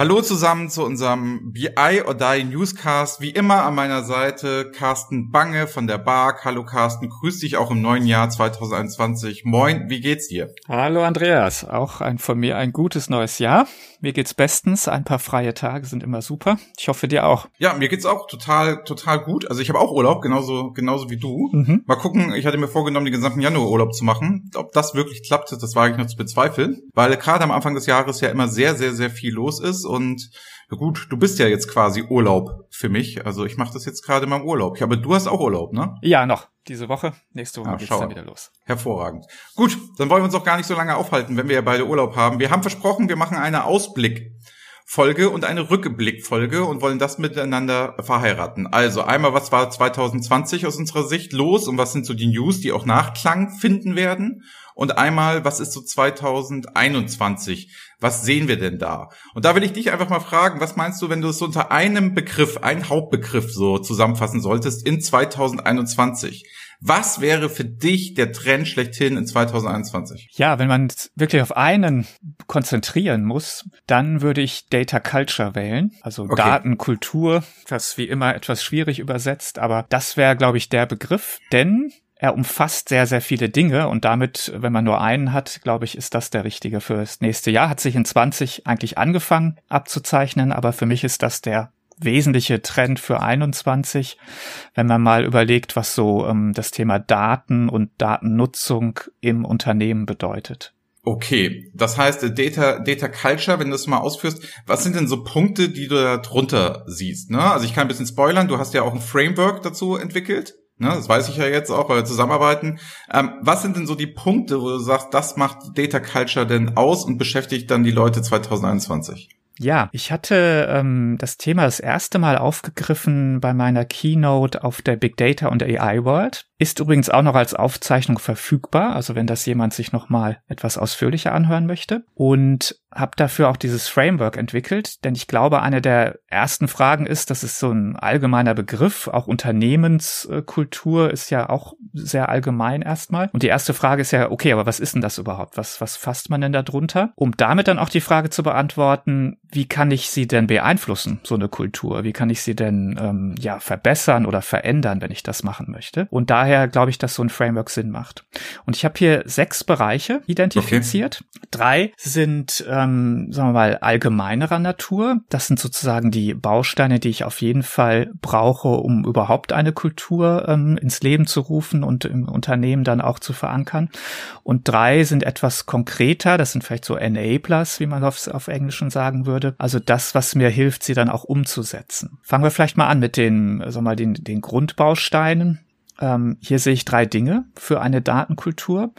Hallo zusammen zu unserem BI or Die Newscast. Wie immer an meiner Seite Carsten Bange von der BARC. Hallo Carsten, grüß dich auch im neuen Jahr 2021. Moin, wie geht's dir? Hallo Andreas, auch ein, von mir ein gutes neues Jahr. Mir geht's bestens. Ein paar freie Tage sind immer super. Ich hoffe dir auch. Ja, mir geht's auch total, total gut. Also ich habe auch Urlaub, genauso, genauso wie du. Mhm. Mal gucken. Ich hatte mir vorgenommen, den gesamten Januar Urlaub zu machen. Ob das wirklich klappt, das war ich noch zu bezweifeln, weil gerade am Anfang des Jahres ja immer sehr, sehr, sehr viel los ist und gut, du bist ja jetzt quasi Urlaub für mich. Also ich mache das jetzt gerade in meinem Urlaub. Ja, aber du hast auch Urlaub, ne? Ja, noch. Diese Woche. Nächste Woche ah, geht's dann wieder los. Hervorragend. Gut, dann wollen wir uns auch gar nicht so lange aufhalten, wenn wir ja beide Urlaub haben. Wir haben versprochen, wir machen eine Ausblick. Folge und eine Rückblickfolge und wollen das miteinander verheiraten. Also einmal, was war 2020 aus unserer Sicht los und was sind so die News, die auch Nachklang finden werden? Und einmal, was ist so 2021? Was sehen wir denn da? Und da will ich dich einfach mal fragen, was meinst du, wenn du es unter einem Begriff, einen Hauptbegriff so zusammenfassen solltest in 2021? Was wäre für dich der Trend schlechthin in 2021? Ja, wenn man wirklich auf einen konzentrieren muss, dann würde ich Data Culture wählen, also okay. Datenkultur, das wie immer etwas schwierig übersetzt, aber das wäre, glaube ich, der Begriff, denn er umfasst sehr, sehr viele Dinge und damit, wenn man nur einen hat, glaube ich, ist das der richtige fürs nächste Jahr. Hat sich in 20 eigentlich angefangen abzuzeichnen, aber für mich ist das der wesentliche Trend für 21, wenn man mal überlegt, was so ähm, das Thema Daten und Datennutzung im Unternehmen bedeutet. Okay, das heißt Data Data Culture, wenn du das mal ausführst, was sind denn so Punkte, die du da drunter siehst? Ne? Also ich kann ein bisschen spoilern, du hast ja auch ein Framework dazu entwickelt. Ne, das weiß ich ja jetzt auch, weil wir zusammenarbeiten. Ähm, was sind denn so die Punkte, wo du sagst, das macht Data Culture denn aus und beschäftigt dann die Leute 2021? Ja, ich hatte ähm, das Thema das erste Mal aufgegriffen bei meiner Keynote auf der Big Data und AI World. Ist übrigens auch noch als Aufzeichnung verfügbar, also wenn das jemand sich noch mal etwas ausführlicher anhören möchte. Und habe dafür auch dieses Framework entwickelt, denn ich glaube, eine der ersten Fragen ist, das ist so ein allgemeiner Begriff, auch Unternehmenskultur ist ja auch sehr allgemein erstmal. Und die erste Frage ist ja, okay, aber was ist denn das überhaupt? Was, was fasst man denn da drunter? Um damit dann auch die Frage zu beantworten, wie kann ich sie denn beeinflussen, so eine Kultur? Wie kann ich sie denn ähm, ja verbessern oder verändern, wenn ich das machen möchte? Und daher daher glaube ich, dass so ein Framework Sinn macht. Und ich habe hier sechs Bereiche identifiziert. Okay. Drei sind, ähm, sagen wir mal, allgemeinerer Natur. Das sind sozusagen die Bausteine, die ich auf jeden Fall brauche, um überhaupt eine Kultur ähm, ins Leben zu rufen und im Unternehmen dann auch zu verankern. Und drei sind etwas konkreter. Das sind vielleicht so Enablers, wie man auf, auf Englischen sagen würde. Also das, was mir hilft, sie dann auch umzusetzen. Fangen wir vielleicht mal an mit den, sagen wir mal, den, den Grundbausteinen. Ähm, hier sehe ich drei Dinge für eine Datenkultur.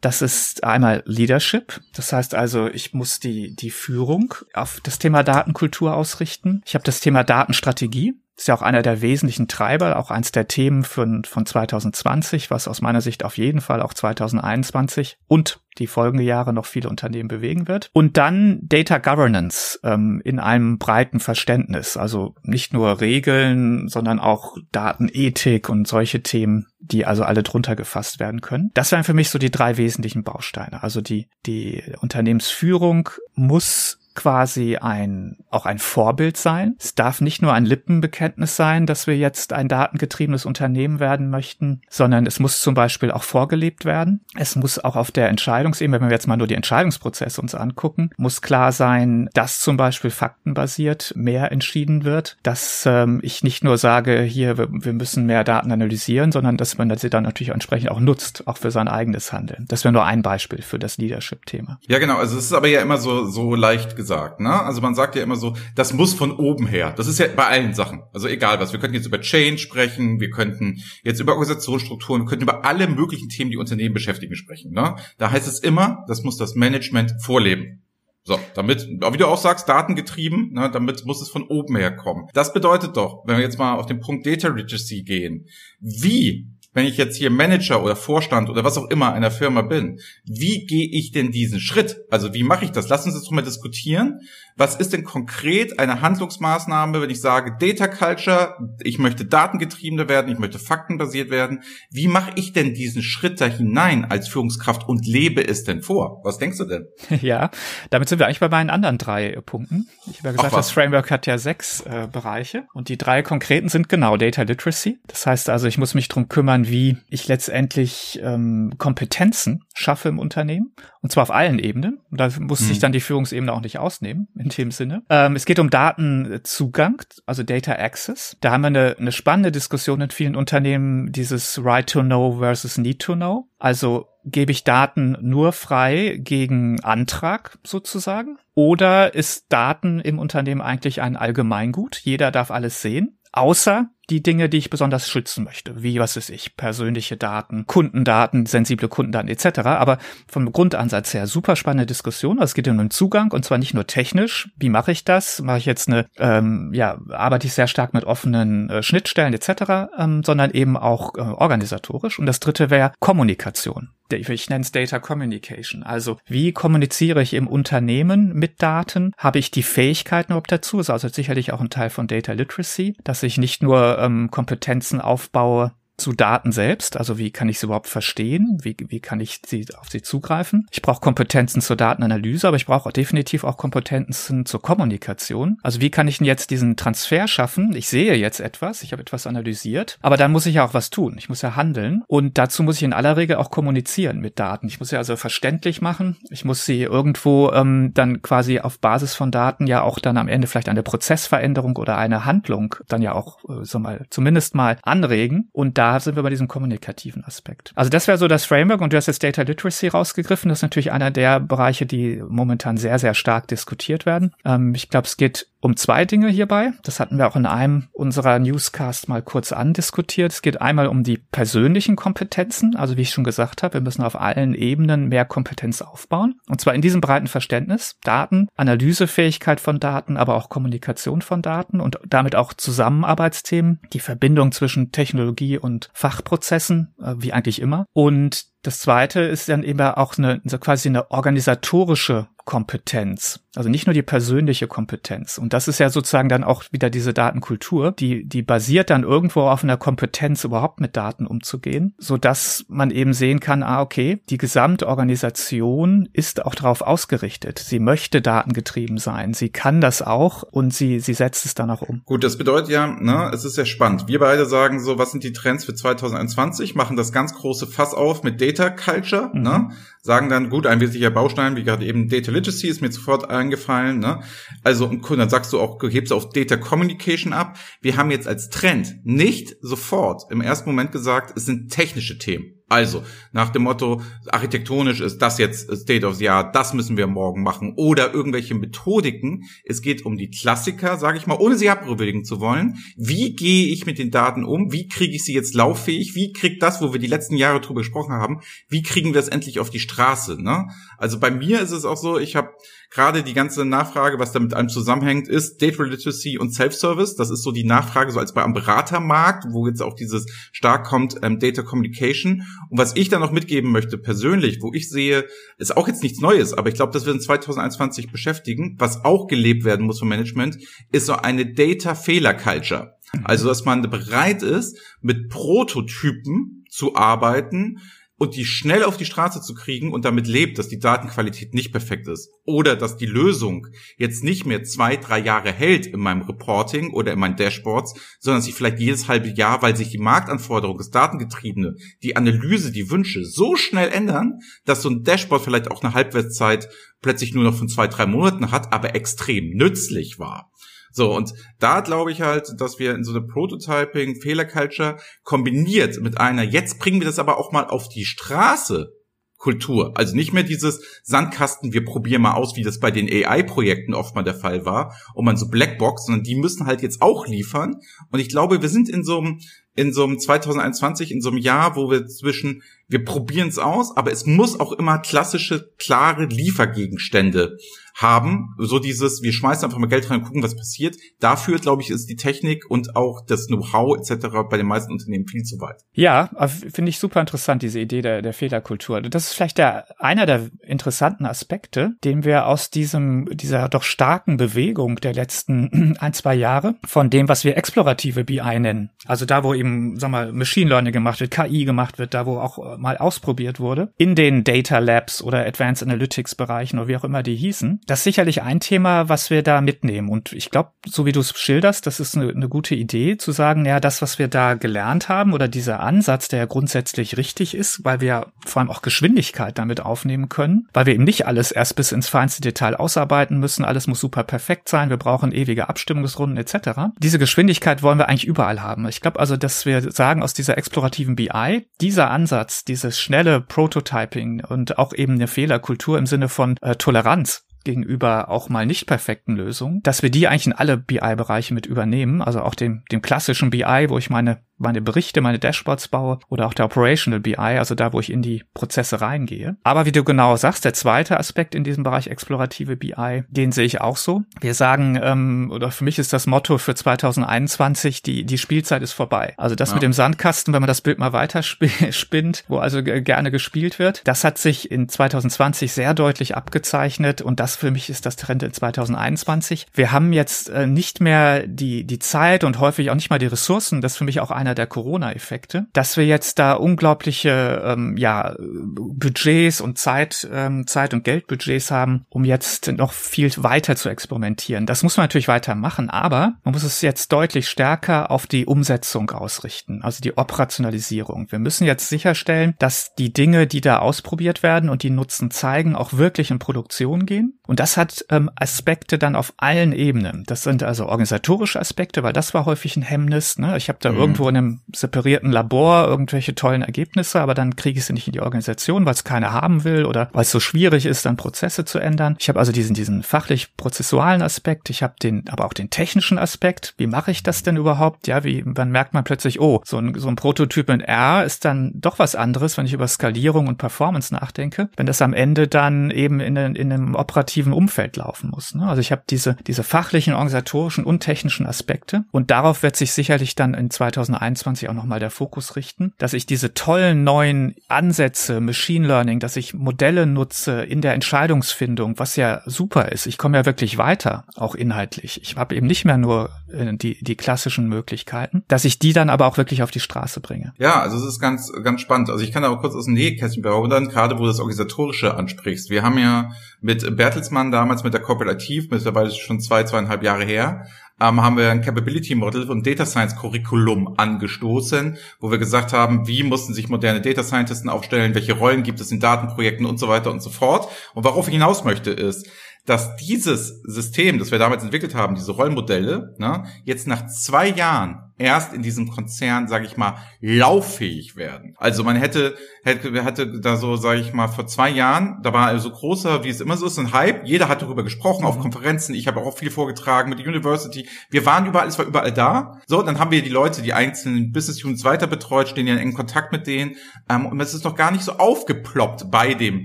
Das ist einmal Leadership. Das heißt also, ich muss die, die Führung auf das Thema Datenkultur ausrichten. Ich habe das Thema Datenstrategie ist ja auch einer der wesentlichen Treiber, auch eins der Themen von, von 2020, was aus meiner Sicht auf jeden Fall auch 2021 und die folgende Jahre noch viele Unternehmen bewegen wird. Und dann Data Governance ähm, in einem breiten Verständnis, also nicht nur Regeln, sondern auch Datenethik und solche Themen, die also alle drunter gefasst werden können. Das wären für mich so die drei wesentlichen Bausteine. Also die, die Unternehmensführung muss quasi ein, auch ein Vorbild sein. Es darf nicht nur ein Lippenbekenntnis sein, dass wir jetzt ein datengetriebenes Unternehmen werden möchten, sondern es muss zum Beispiel auch vorgelebt werden. Es muss auch auf der Entscheidungsebene, wenn wir jetzt mal nur die Entscheidungsprozesse uns angucken, muss klar sein, dass zum Beispiel faktenbasiert mehr entschieden wird, dass ähm, ich nicht nur sage, hier, wir, wir müssen mehr Daten analysieren, sondern dass man sie dann natürlich entsprechend auch nutzt, auch für sein eigenes Handeln. Das wäre nur ein Beispiel für das Leadership-Thema. Ja, genau. Also es ist aber ja immer so, so leicht gesagt gesagt, ne? Also man sagt ja immer so, das muss von oben her. Das ist ja bei allen Sachen. Also egal was. Wir könnten jetzt über Change sprechen, wir könnten jetzt über Organisationsstrukturen, wir könnten über alle möglichen Themen, die Unternehmen beschäftigen, sprechen. Ne? Da heißt es immer, das muss das Management vorleben. So, damit, wie du auch sagst, datengetrieben, ne, damit muss es von oben her kommen. Das bedeutet doch, wenn wir jetzt mal auf den Punkt Data Literacy gehen, wie wenn ich jetzt hier Manager oder Vorstand oder was auch immer einer Firma bin, wie gehe ich denn diesen Schritt? Also wie mache ich das? Lass uns jetzt mal diskutieren. Was ist denn konkret eine Handlungsmaßnahme, wenn ich sage Data Culture, ich möchte datengetriebener werden, ich möchte faktenbasiert werden. Wie mache ich denn diesen Schritt da hinein als Führungskraft und lebe es denn vor? Was denkst du denn? Ja, damit sind wir eigentlich bei meinen anderen drei Punkten. Ich habe ja gesagt, das Framework hat ja sechs äh, Bereiche und die drei konkreten sind genau Data Literacy. Das heißt also, ich muss mich drum kümmern, wie ich letztendlich ähm, Kompetenzen schaffe im Unternehmen und zwar auf allen Ebenen. Und da muss hm. sich dann die Führungsebene auch nicht ausnehmen in dem Sinne. Ähm, es geht um Datenzugang, also Data Access. Da haben wir eine, eine spannende Diskussion in vielen Unternehmen, dieses Right to Know versus Need to Know. Also gebe ich Daten nur frei gegen Antrag sozusagen? Oder ist Daten im Unternehmen eigentlich ein Allgemeingut? Jeder darf alles sehen, außer die Dinge, die ich besonders schützen möchte, wie was ist ich, persönliche Daten, Kundendaten, sensible Kundendaten etc. Aber vom Grundansatz her super spannende Diskussion. Es geht um den Zugang und zwar nicht nur technisch. Wie mache ich das? Mache ich jetzt eine, ähm, ja, arbeite ich sehr stark mit offenen äh, Schnittstellen etc., ähm, sondern eben auch äh, organisatorisch. Und das dritte wäre Kommunikation ich nenne es Data Communication. Also wie kommuniziere ich im Unternehmen mit Daten? Habe ich die Fähigkeiten überhaupt dazu? Ist also sicherlich auch ein Teil von Data Literacy, dass ich nicht nur ähm, Kompetenzen aufbaue, zu Daten selbst, also wie kann ich sie überhaupt verstehen, wie, wie kann ich sie auf sie zugreifen. Ich brauche Kompetenzen zur Datenanalyse, aber ich brauche definitiv auch Kompetenzen zur Kommunikation. Also wie kann ich denn jetzt diesen Transfer schaffen? Ich sehe jetzt etwas, ich habe etwas analysiert, aber dann muss ich ja auch was tun. Ich muss ja handeln und dazu muss ich in aller Regel auch kommunizieren mit Daten. Ich muss sie also verständlich machen. Ich muss sie irgendwo ähm, dann quasi auf Basis von Daten ja auch dann am Ende vielleicht eine Prozessveränderung oder eine Handlung dann ja auch äh, so mal zumindest mal anregen und da sind wir bei diesem kommunikativen Aspekt. Also das wäre so das Framework und du hast jetzt Data Literacy rausgegriffen. Das ist natürlich einer der Bereiche, die momentan sehr, sehr stark diskutiert werden. Ähm, ich glaube, es geht um zwei Dinge hierbei. Das hatten wir auch in einem unserer Newscast mal kurz andiskutiert. Es geht einmal um die persönlichen Kompetenzen. Also wie ich schon gesagt habe, wir müssen auf allen Ebenen mehr Kompetenz aufbauen. Und zwar in diesem breiten Verständnis. Daten, Analysefähigkeit von Daten, aber auch Kommunikation von Daten und damit auch Zusammenarbeitsthemen, die Verbindung zwischen Technologie und Fachprozessen, äh, wie eigentlich immer. Und das zweite ist dann eben auch eine, quasi eine organisatorische Kompetenz. Also nicht nur die persönliche Kompetenz. Und das ist ja sozusagen dann auch wieder diese Datenkultur, die, die basiert dann irgendwo auf einer Kompetenz, überhaupt mit Daten umzugehen, so dass man eben sehen kann, ah, okay, die gesamte Organisation ist auch darauf ausgerichtet. Sie möchte datengetrieben sein. Sie kann das auch und sie, sie setzt es dann auch um. Gut, das bedeutet ja, ne, es ist ja spannend. Wir beide sagen so, was sind die Trends für 2021? Machen das ganz große Fass auf mit Data Culture, mhm. ne? sagen dann, gut, ein wesentlicher Baustein, wie gerade eben Data Literacy ist mir sofort eingefallen, ne? Also, und dann sagst du auch, hebst auf Data Communication ab. Wir haben jetzt als Trend nicht sofort im ersten Moment gesagt, es sind technische Themen. Also, nach dem Motto, architektonisch ist das jetzt State of the Art, das müssen wir morgen machen. Oder irgendwelche Methodiken. Es geht um die Klassiker, sage ich mal, ohne sie abrübewigen zu wollen. Wie gehe ich mit den Daten um? Wie kriege ich sie jetzt lauffähig? Wie kriegt das, wo wir die letzten Jahre drüber gesprochen haben, wie kriegen wir es endlich auf die Straße? Ne? Also bei mir ist es auch so, ich habe gerade die ganze Nachfrage, was damit allem zusammenhängt, ist Data Literacy und Self-Service. Das ist so die Nachfrage, so als bei einem Beratermarkt, wo jetzt auch dieses stark kommt, ähm, Data Communication. Und was ich da noch mitgeben möchte, persönlich, wo ich sehe, ist auch jetzt nichts Neues, aber ich glaube, das wird in 2021 beschäftigen, was auch gelebt werden muss vom Management, ist so eine Data-Fehler-Culture. Also, dass man bereit ist, mit Prototypen zu arbeiten, und die schnell auf die Straße zu kriegen und damit lebt, dass die Datenqualität nicht perfekt ist oder dass die Lösung jetzt nicht mehr zwei, drei Jahre hält in meinem Reporting oder in meinen Dashboards, sondern sich vielleicht jedes halbe Jahr, weil sich die Marktanforderungen, das Datengetriebene, die Analyse, die Wünsche so schnell ändern, dass so ein Dashboard vielleicht auch eine Halbwertszeit plötzlich nur noch von zwei, drei Monaten hat, aber extrem nützlich war. So, und da glaube ich halt, dass wir in so eine Prototyping, Fehlerculture kombiniert mit einer, jetzt bringen wir das aber auch mal auf die Straße, Kultur. Also nicht mehr dieses Sandkasten, wir probieren mal aus, wie das bei den AI-Projekten oft mal der Fall war, und man so Blackbox, sondern die müssen halt jetzt auch liefern. Und ich glaube, wir sind in so einem in so einem 2021, in so einem Jahr, wo wir zwischen, wir probieren es aus, aber es muss auch immer klassische, klare Liefergegenstände haben. So dieses, wir schmeißen einfach mal Geld rein und gucken, was passiert. Dafür, glaube ich, ist die Technik und auch das Know-how etc. bei den meisten Unternehmen viel zu weit. Ja, finde ich super interessant, diese Idee der, der Fehlerkultur. Das ist vielleicht der, einer der interessanten Aspekte, den wir aus diesem, dieser doch starken Bewegung der letzten ein, zwei Jahre von dem, was wir explorative BI nennen. Also da, wo eben, sag mal, Machine Learning gemacht wird, KI gemacht wird, da, wo auch mal ausprobiert wurde, in den Data Labs oder Advanced Analytics Bereichen oder wie auch immer die hießen, das ist sicherlich ein Thema, was wir da mitnehmen. Und ich glaube, so wie du es schilderst, das ist eine, eine, gute Idee, zu sagen, ja, das, was wir da gelernt haben oder dieser Ansatz, der ja grundsätzlich richtig ist, weil wir vor allem auch Geschwindigkeit damit aufnehmen können, weil wir eben nicht alles erst bis ins feinste Detail ausarbeiten müssen, alles muss super perfekt sein, wir brauchen ewige Abstimmungsrunden etc. Diese Geschwindigkeit wollen wir eigentlich überall haben. Ich glaube also, dass wir sagen, aus dieser explorativen BI, dieser Ansatz, dieses schnelle Prototyping und auch eben eine Fehlerkultur im Sinne von äh, Toleranz, gegenüber auch mal nicht perfekten Lösungen, dass wir die eigentlich in alle BI-Bereiche mit übernehmen, also auch dem, dem klassischen BI, wo ich meine meine Berichte, meine Dashboards baue oder auch der Operational BI, also da, wo ich in die Prozesse reingehe. Aber wie du genau sagst, der zweite Aspekt in diesem Bereich explorative BI, den sehe ich auch so. Wir sagen, ähm, oder für mich ist das Motto für 2021, die, die Spielzeit ist vorbei. Also das ja. mit dem Sandkasten, wenn man das Bild mal weiter spinnt, wo also gerne gespielt wird, das hat sich in 2020 sehr deutlich abgezeichnet und das für mich ist das Trend in 2021. Wir haben jetzt äh, nicht mehr die, die Zeit und häufig auch nicht mal die Ressourcen, das ist für mich auch ein einer der Corona-Effekte, dass wir jetzt da unglaubliche ähm, ja, Budgets und Zeit, ähm, Zeit und Geldbudgets haben, um jetzt noch viel weiter zu experimentieren. Das muss man natürlich weitermachen, aber man muss es jetzt deutlich stärker auf die Umsetzung ausrichten, also die Operationalisierung. Wir müssen jetzt sicherstellen, dass die Dinge, die da ausprobiert werden und die Nutzen zeigen, auch wirklich in Produktion gehen. Und das hat ähm, Aspekte dann auf allen Ebenen. Das sind also organisatorische Aspekte, weil das war häufig ein Hemmnis. Ne? Ich habe da mhm. irgendwo einem separierten Labor irgendwelche tollen Ergebnisse, aber dann kriege ich sie nicht in die Organisation, weil es keiner haben will oder weil es so schwierig ist, dann Prozesse zu ändern. Ich habe also diesen, diesen fachlich-prozessualen Aspekt, ich habe den, aber auch den technischen Aspekt. Wie mache ich das denn überhaupt? Ja, wie, dann merkt man plötzlich, oh, so ein, so ein Prototyp in R ist dann doch was anderes, wenn ich über Skalierung und Performance nachdenke, wenn das am Ende dann eben in, in einem operativen Umfeld laufen muss. Ne? Also ich habe diese, diese fachlichen, organisatorischen und technischen Aspekte und darauf wird sich sicherlich dann in 2021 2021 auch nochmal der Fokus richten, dass ich diese tollen neuen Ansätze, Machine Learning, dass ich Modelle nutze in der Entscheidungsfindung, was ja super ist. Ich komme ja wirklich weiter, auch inhaltlich. Ich habe eben nicht mehr nur äh, die, die klassischen Möglichkeiten, dass ich die dann aber auch wirklich auf die Straße bringe. Ja, also es ist ganz, ganz spannend. Also ich kann aber kurz aus dem Nähkästchen plaudern, gerade wo du das Organisatorische ansprichst. Wir haben ja mit Bertelsmann damals mit der Kooperativ, mittlerweile schon zwei, zweieinhalb Jahre her, ähm, haben wir ein Capability Model und Data Science Curriculum angestoßen, wo wir gesagt haben, wie mussten sich moderne Data Scientisten aufstellen, welche Rollen gibt es in Datenprojekten und so weiter und so fort. Und worauf ich hinaus möchte ist, dass dieses System, das wir damals entwickelt haben, diese Rollmodelle, ne, jetzt nach zwei Jahren erst in diesem Konzern, sage ich mal, lauffähig werden. Also man hätte, hätte, hätte da so, sage ich mal, vor zwei Jahren, da war also großer, wie es immer so ist, ein Hype. Jeder hat darüber gesprochen mhm. auf Konferenzen. Ich habe auch viel vorgetragen mit der University. Wir waren überall, es war überall da. So, dann haben wir die Leute, die einzelnen Business Units weiter betreut, stehen ja in engen Kontakt mit denen. Ähm, und es ist noch gar nicht so aufgeploppt bei dem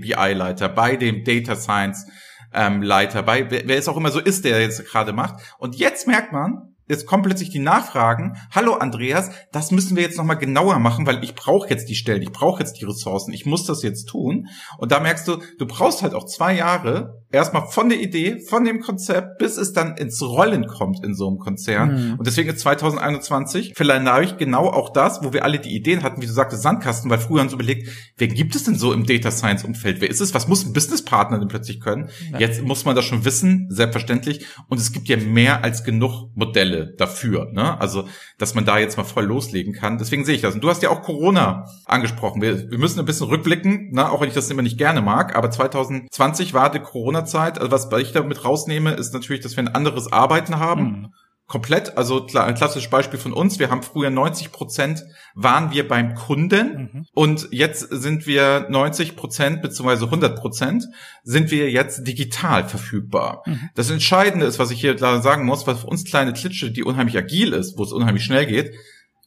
BI-Leiter, bei dem Data Science ähm, Leiter, bei wer, wer es auch immer so ist, der jetzt gerade macht. Und jetzt merkt man, jetzt kommen plötzlich die Nachfragen. Hallo Andreas, das müssen wir jetzt nochmal genauer machen, weil ich brauche jetzt die Stellen, ich brauche jetzt die Ressourcen, ich muss das jetzt tun. Und da merkst du, du brauchst halt auch zwei Jahre, erstmal von der Idee, von dem Konzept, bis es dann ins Rollen kommt in so einem Konzern. Mhm. Und deswegen ist 2021 vielleicht genau auch das, wo wir alle die Ideen hatten, wie du sagtest, Sandkasten, weil früher haben uns überlegt, wer gibt es denn so im Data Science Umfeld? Wer ist es? Was muss ein Businesspartner denn plötzlich können? Ja. Jetzt muss man das schon wissen, selbstverständlich. Und es gibt ja mehr als genug Modelle dafür, ne? Also, dass man da jetzt mal voll loslegen kann. Deswegen sehe ich das. Und du hast ja auch Corona angesprochen. Wir, wir müssen ein bisschen rückblicken, ne? auch wenn ich das immer nicht gerne mag. Aber 2020 war die Corona Corona-Zeit, also was ich damit rausnehme, ist natürlich, dass wir ein anderes Arbeiten haben. Mhm. Komplett, also ein klassisches Beispiel von uns. Wir haben früher 90 Prozent waren wir beim Kunden mhm. und jetzt sind wir 90 Prozent beziehungsweise 100 Prozent sind wir jetzt digital verfügbar. Mhm. Das Entscheidende ist, was ich hier sagen muss, was für uns kleine Klitsche, die unheimlich agil ist, wo es unheimlich schnell geht,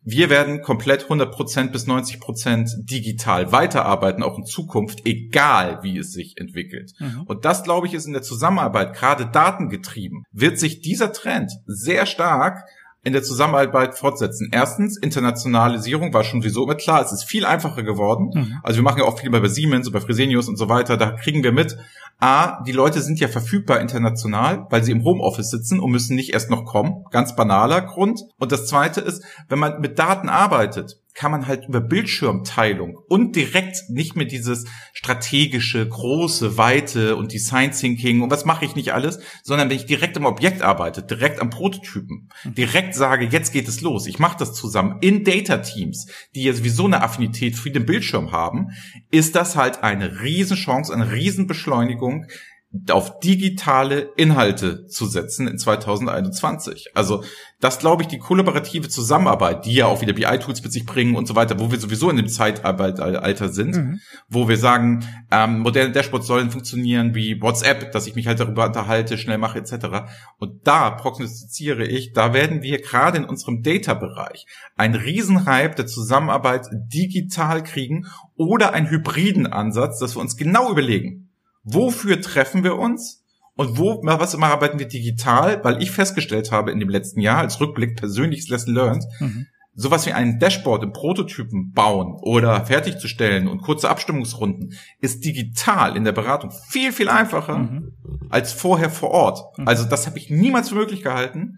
wir werden komplett 100% bis 90% digital weiterarbeiten, auch in Zukunft, egal wie es sich entwickelt. Mhm. Und das, glaube ich, ist in der Zusammenarbeit, gerade datengetrieben, wird sich dieser Trend sehr stark in der Zusammenarbeit fortsetzen. Erstens, Internationalisierung war schon sowieso immer klar. Es ist viel einfacher geworden. Mhm. Also wir machen ja auch viel bei Siemens und bei Fresenius und so weiter. Da kriegen wir mit. A, die Leute sind ja verfügbar international, weil sie im Homeoffice sitzen und müssen nicht erst noch kommen. Ganz banaler Grund. Und das zweite ist, wenn man mit Daten arbeitet, kann man halt über Bildschirmteilung und direkt nicht mehr dieses strategische, große, weite und Design Thinking und was mache ich nicht alles, sondern wenn ich direkt im Objekt arbeite, direkt am Prototypen, direkt sage, jetzt geht es los, ich mache das zusammen in Data Teams, die ja sowieso eine Affinität für den Bildschirm haben, ist das halt eine Riesenchance, eine Riesenbeschleunigung, auf digitale Inhalte zu setzen in 2021. Also das glaube ich, die kollaborative Zusammenarbeit, die ja auch wieder BI-Tools mit sich bringen und so weiter, wo wir sowieso in dem Zeitalter sind, mhm. wo wir sagen, ähm, moderne Dashboards sollen funktionieren wie WhatsApp, dass ich mich halt darüber unterhalte, schnell mache etc. Und da prognostiziere ich, da werden wir gerade in unserem Data-Bereich einen Riesenhype der Zusammenarbeit digital kriegen oder einen hybriden Ansatz, dass wir uns genau überlegen, wofür treffen wir uns und wo, was immer arbeiten wir digital, weil ich festgestellt habe in dem letzten Jahr als Rückblick persönliches Lesson learned, mhm. sowas wie ein Dashboard im Prototypen bauen oder fertigzustellen und kurze Abstimmungsrunden ist digital in der Beratung viel, viel einfacher mhm. als vorher vor Ort. Mhm. Also das habe ich niemals für möglich gehalten,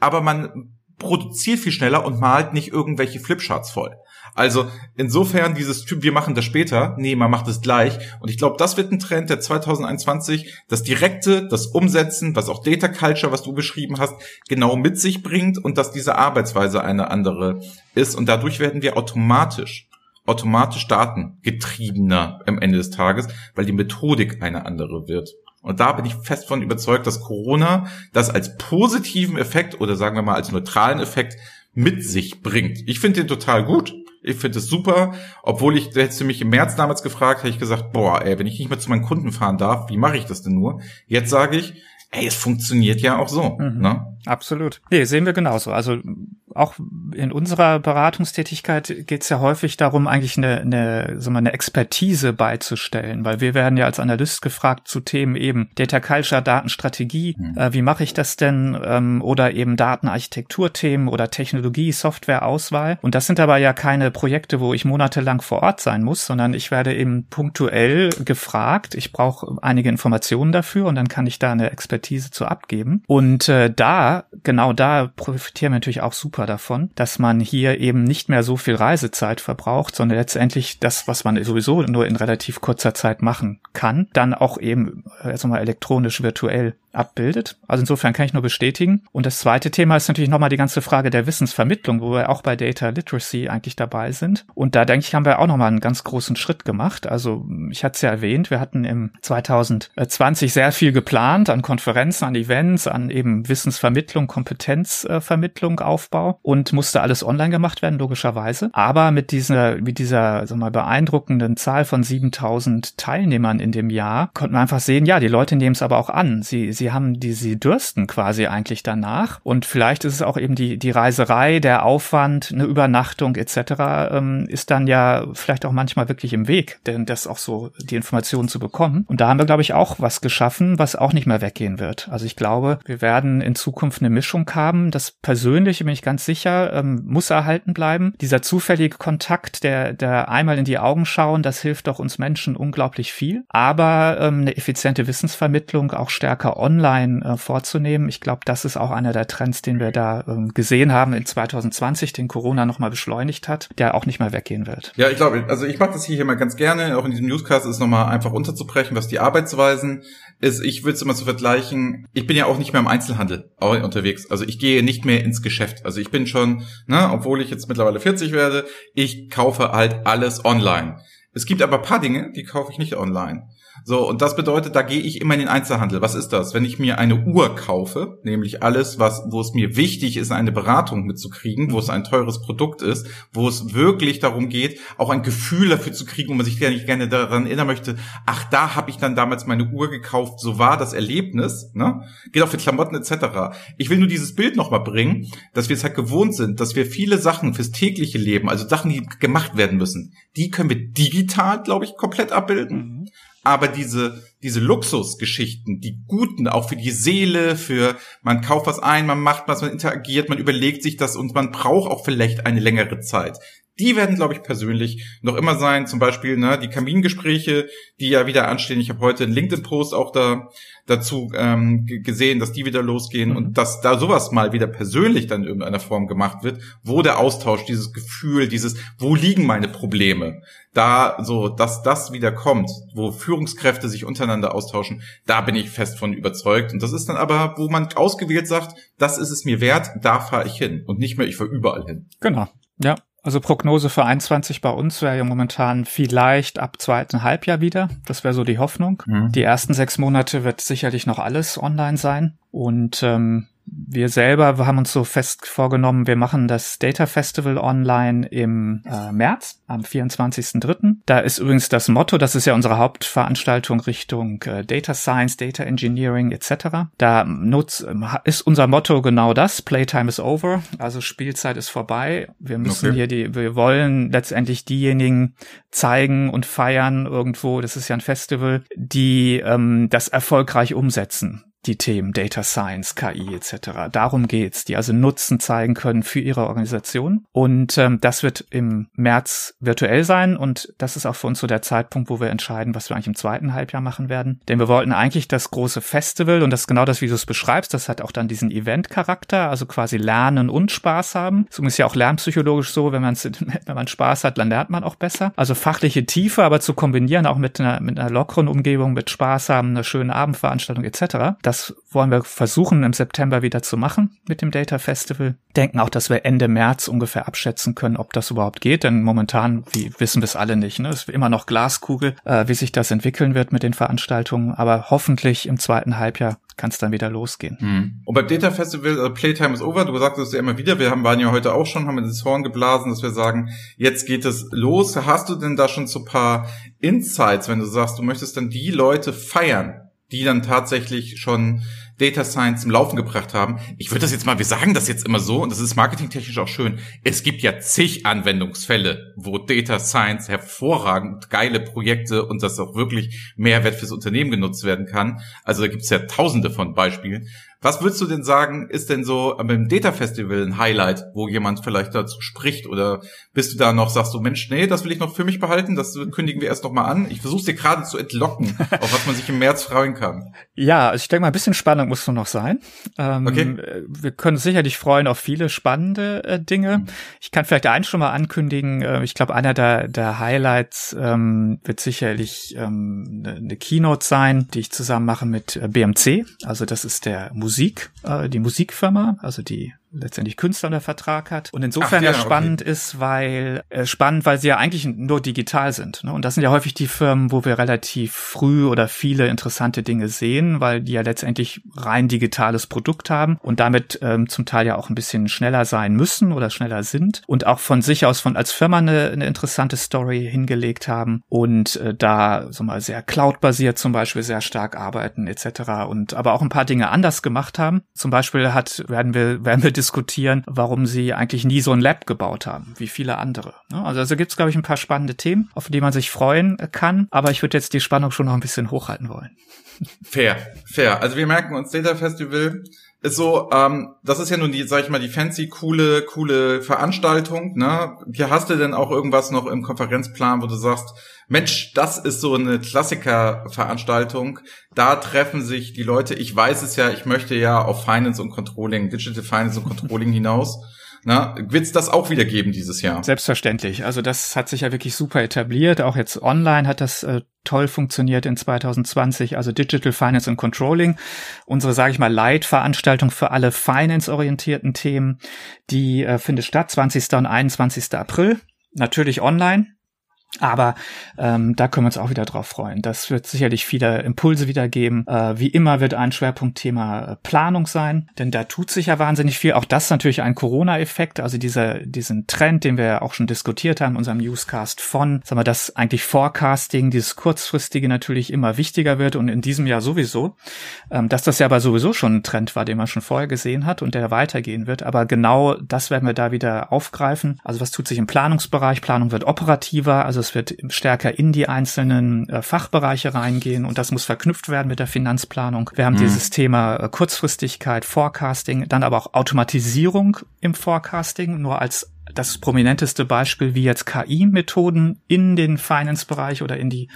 aber man produziert viel schneller und malt nicht irgendwelche Flipcharts voll. Also insofern dieses Typ, wir machen das später, nee, man macht es gleich. Und ich glaube, das wird ein Trend der 2021, das Direkte, das Umsetzen, was auch Data Culture, was du beschrieben hast, genau mit sich bringt und dass diese Arbeitsweise eine andere ist. Und dadurch werden wir automatisch, automatisch datengetriebener am Ende des Tages, weil die Methodik eine andere wird. Und da bin ich fest von überzeugt, dass Corona das als positiven Effekt oder sagen wir mal als neutralen Effekt mit sich bringt. Ich finde den total gut. Ich finde es super. Obwohl ich, hättest du mich im März damals gefragt, hätte ich gesagt, boah, ey, wenn ich nicht mehr zu meinen Kunden fahren darf, wie mache ich das denn nur? Jetzt sage ich, ey, es funktioniert ja auch so. Mhm. Ne? Absolut. Nee, sehen wir genauso. Also auch in unserer Beratungstätigkeit geht es ja häufig darum, eigentlich eine, eine, so mal eine Expertise beizustellen, weil wir werden ja als Analyst gefragt zu Themen eben Data Culture, Datenstrategie, mhm. äh, wie mache ich das denn, ähm, oder eben Datenarchitekturthemen oder Technologie, Softwareauswahl. Und das sind aber ja keine Projekte, wo ich monatelang vor Ort sein muss, sondern ich werde eben punktuell gefragt. Ich brauche einige Informationen dafür und dann kann ich da eine Expertise zu abgeben. Und äh, da, genau da profitieren wir natürlich auch super davon, dass man hier eben nicht mehr so viel Reisezeit verbraucht, sondern letztendlich das, was man sowieso nur in relativ kurzer Zeit machen kann, dann auch eben also elektronisch virtuell abbildet. Also insofern kann ich nur bestätigen. Und das zweite Thema ist natürlich nochmal die ganze Frage der Wissensvermittlung, wo wir auch bei Data Literacy eigentlich dabei sind. Und da denke ich, haben wir auch nochmal einen ganz großen Schritt gemacht. Also ich hatte es ja erwähnt, wir hatten im 2020 sehr viel geplant an Konferenzen, an Events, an eben Wissensvermittlung, Kompetenzvermittlung, Aufbau und musste alles online gemacht werden, logischerweise. Aber mit dieser, mit dieser, sag mal, beeindruckenden Zahl von 7000 Teilnehmern in dem Jahr konnten wir einfach sehen, ja, die Leute nehmen es aber auch an. Sie, sie haben die, sie dürsten quasi eigentlich danach. Und vielleicht ist es auch eben die, die Reiserei, der Aufwand, eine Übernachtung etc. Ähm, ist dann ja vielleicht auch manchmal wirklich im Weg, denn das auch so die Informationen zu bekommen. Und da haben wir, glaube ich, auch was geschaffen, was auch nicht mehr weggehen wird. Also ich glaube, wir werden in Zukunft eine Mischung haben. Das Persönliche, bin ich ganz sicher, ähm, muss erhalten bleiben. Dieser zufällige Kontakt, der, der einmal in die Augen schauen, das hilft doch uns Menschen unglaublich viel. Aber ähm, eine effiziente Wissensvermittlung auch stärker online äh, vorzunehmen. Ich glaube, das ist auch einer der Trends, den wir da ähm, gesehen haben in 2020, den Corona nochmal beschleunigt hat, der auch nicht mehr weggehen wird. Ja, ich glaube, also ich mache das hier immer ganz gerne, auch in diesem Newscast ist nochmal einfach unterzubrechen, was die Arbeitsweisen ist. Ich würde es immer so vergleichen, ich bin ja auch nicht mehr im Einzelhandel unterwegs. Also ich gehe nicht mehr ins Geschäft. Also ich bin schon, ne, obwohl ich jetzt mittlerweile 40 werde, ich kaufe halt alles online. Es gibt aber paar Dinge, die kaufe ich nicht online. So, und das bedeutet, da gehe ich immer in den Einzelhandel. Was ist das? Wenn ich mir eine Uhr kaufe, nämlich alles, was, wo es mir wichtig ist, eine Beratung mitzukriegen, wo es ein teures Produkt ist, wo es wirklich darum geht, auch ein Gefühl dafür zu kriegen, wo man sich gerne, gerne daran erinnern möchte, ach, da habe ich dann damals meine Uhr gekauft, so war das Erlebnis, ne? Geht auch für Klamotten etc. Ich will nur dieses Bild nochmal bringen, dass wir es halt gewohnt sind, dass wir viele Sachen fürs tägliche Leben, also Sachen, die gemacht werden müssen, die können wir digital, glaube ich, komplett abbilden. Mhm aber diese, diese Luxusgeschichten, die guten, auch für die Seele, für man kauft was ein, man macht was, man interagiert, man überlegt sich das und man braucht auch vielleicht eine längere Zeit. Die werden, glaube ich, persönlich noch immer sein. Zum Beispiel ne, die Kamingespräche, die ja wieder anstehen. Ich habe heute einen LinkedIn-Post auch da dazu ähm, gesehen, dass die wieder losgehen mhm. und dass da sowas mal wieder persönlich dann in irgendeiner Form gemacht wird, wo der Austausch, dieses Gefühl, dieses, wo liegen meine Probleme, da so, dass das wieder kommt, wo Führungskräfte sich untereinander austauschen, da bin ich fest von überzeugt. Und das ist dann aber, wo man ausgewählt sagt, das ist es mir wert, da fahre ich hin und nicht mehr, ich fahre überall hin. Genau. Ja, also Prognose für 21 bei uns wäre ja momentan vielleicht ab zweiten Halbjahr wieder. Das wäre so die Hoffnung. Mhm. Die ersten sechs Monate wird sicherlich noch alles online sein. Und ähm, wir selber haben uns so fest vorgenommen, wir machen das Data Festival online im äh, März, am 24.03. Da ist übrigens das Motto, das ist ja unsere Hauptveranstaltung Richtung äh, Data Science, Data Engineering etc. Da nutz, ist unser Motto genau das, Playtime is over, also Spielzeit ist vorbei. Wir müssen okay. hier die, wir wollen letztendlich diejenigen zeigen und feiern irgendwo, das ist ja ein Festival, die ähm, das erfolgreich umsetzen die Themen Data Science, KI etc. Darum geht's, die also Nutzen zeigen können für ihre Organisation. Und ähm, das wird im März virtuell sein und das ist auch für uns so der Zeitpunkt, wo wir entscheiden, was wir eigentlich im zweiten Halbjahr machen werden. Denn wir wollten eigentlich das große Festival und das ist genau das, wie du es beschreibst, das hat auch dann diesen Event-Charakter, also quasi lernen und Spaß haben. So ist ja auch lernpsychologisch so, wenn wenn man Spaß hat, dann lernt man auch besser. Also fachliche Tiefe, aber zu kombinieren auch mit einer, mit einer lockeren Umgebung, mit Spaß haben, einer schönen Abendveranstaltung etc. Das wollen wir versuchen im September wieder zu machen mit dem Data Festival. Denken auch, dass wir Ende März ungefähr abschätzen können, ob das überhaupt geht. Denn momentan, wie wissen wir es alle nicht, ne? Es ist immer noch Glaskugel, äh, wie sich das entwickeln wird mit den Veranstaltungen. Aber hoffentlich im zweiten Halbjahr kann es dann wieder losgehen. Mhm. Und beim Data Festival, also Playtime is over, du sagtest ja immer wieder, wir haben, waren ja heute auch schon, haben ins Horn geblasen, dass wir sagen, jetzt geht es los. Hast du denn da schon so paar Insights, wenn du sagst, du möchtest dann die Leute feiern, die dann tatsächlich schon Data Science im Laufen gebracht haben. Ich würde das jetzt mal, wir sagen das jetzt immer so, und das ist marketingtechnisch auch schön. Es gibt ja zig Anwendungsfälle, wo Data Science hervorragend geile Projekte und das auch wirklich Mehrwert fürs Unternehmen genutzt werden kann. Also da gibt es ja tausende von Beispielen. Was würdest du denn sagen, ist denn so beim Data Festival ein Highlight, wo jemand vielleicht dazu spricht? Oder bist du da noch, sagst du, Mensch, nee, das will ich noch für mich behalten, das kündigen wir erst noch mal an. Ich versuche dir gerade zu entlocken, auf was man sich im März freuen kann. Ja, also ich denke mal, ein bisschen Spannung muss noch sein. Ähm, okay. Wir können uns sicherlich freuen auf viele spannende äh, Dinge. Ich kann vielleicht eins schon mal ankündigen. Äh, ich glaube, einer der, der Highlights ähm, wird sicherlich ähm, eine, eine Keynote sein, die ich zusammen mache mit äh, BMC. Also das ist der Musik Musik, äh, die Musikfirma, also die letztendlich Künstler unter Vertrag hat. Und insofern Ach, ja, spannend okay. ist, weil äh, spannend, weil sie ja eigentlich nur digital sind. Ne? Und das sind ja häufig die Firmen, wo wir relativ früh oder viele interessante Dinge sehen, weil die ja letztendlich rein digitales Produkt haben und damit ähm, zum Teil ja auch ein bisschen schneller sein müssen oder schneller sind und auch von sich aus von als Firma eine, eine interessante Story hingelegt haben und äh, da so mal sehr cloud-basiert zum Beispiel sehr stark arbeiten etc. und aber auch ein paar Dinge anders gemacht haben. Zum Beispiel hat werden wir werden wir diskutieren, warum sie eigentlich nie so ein Lab gebaut haben, wie viele andere. Ne? Also, also gibt es, glaube ich, ein paar spannende Themen, auf die man sich freuen kann. Aber ich würde jetzt die Spannung schon noch ein bisschen hochhalten wollen. Fair, fair. Also wir merken uns Data Festival ist so, ähm, das ist ja nun die, sag ich mal, die fancy, coole, coole Veranstaltung, ne? Hier hast du denn auch irgendwas noch im Konferenzplan, wo du sagst, Mensch, das ist so eine Klassiker-Veranstaltung. Da treffen sich die Leute. Ich weiß es ja, ich möchte ja auf Finance und Controlling, Digital Finance und Controlling hinaus. Na, wird's das auch wieder geben dieses Jahr? Selbstverständlich. Also das hat sich ja wirklich super etabliert. Auch jetzt online hat das äh, toll funktioniert in 2020. Also Digital Finance and Controlling. Unsere, sage ich mal, Leitveranstaltung für alle finance-orientierten Themen. Die äh, findet statt 20. und 21. April. Natürlich online. Aber ähm, da können wir uns auch wieder drauf freuen. Das wird sicherlich viele Impulse wiedergeben. Äh, wie immer wird ein Schwerpunktthema äh, Planung sein, denn da tut sich ja wahnsinnig viel. Auch das natürlich ein Corona-Effekt, also dieser diesen Trend, den wir ja auch schon diskutiert haben unserem Newscast von, sagen wir, dass eigentlich Forecasting, dieses kurzfristige natürlich immer wichtiger wird und in diesem Jahr sowieso, ähm, dass das ja aber sowieso schon ein Trend war, den man schon vorher gesehen hat und der weitergehen wird. Aber genau das werden wir da wieder aufgreifen. Also was tut sich im Planungsbereich? Planung wird operativer, also es wird stärker in die einzelnen äh, Fachbereiche reingehen und das muss verknüpft werden mit der Finanzplanung. Wir haben mhm. dieses Thema äh, Kurzfristigkeit, Forecasting, dann aber auch Automatisierung im Forecasting, nur als das prominenteste Beispiel, wie jetzt KI-Methoden in den Finance-Bereich oder in die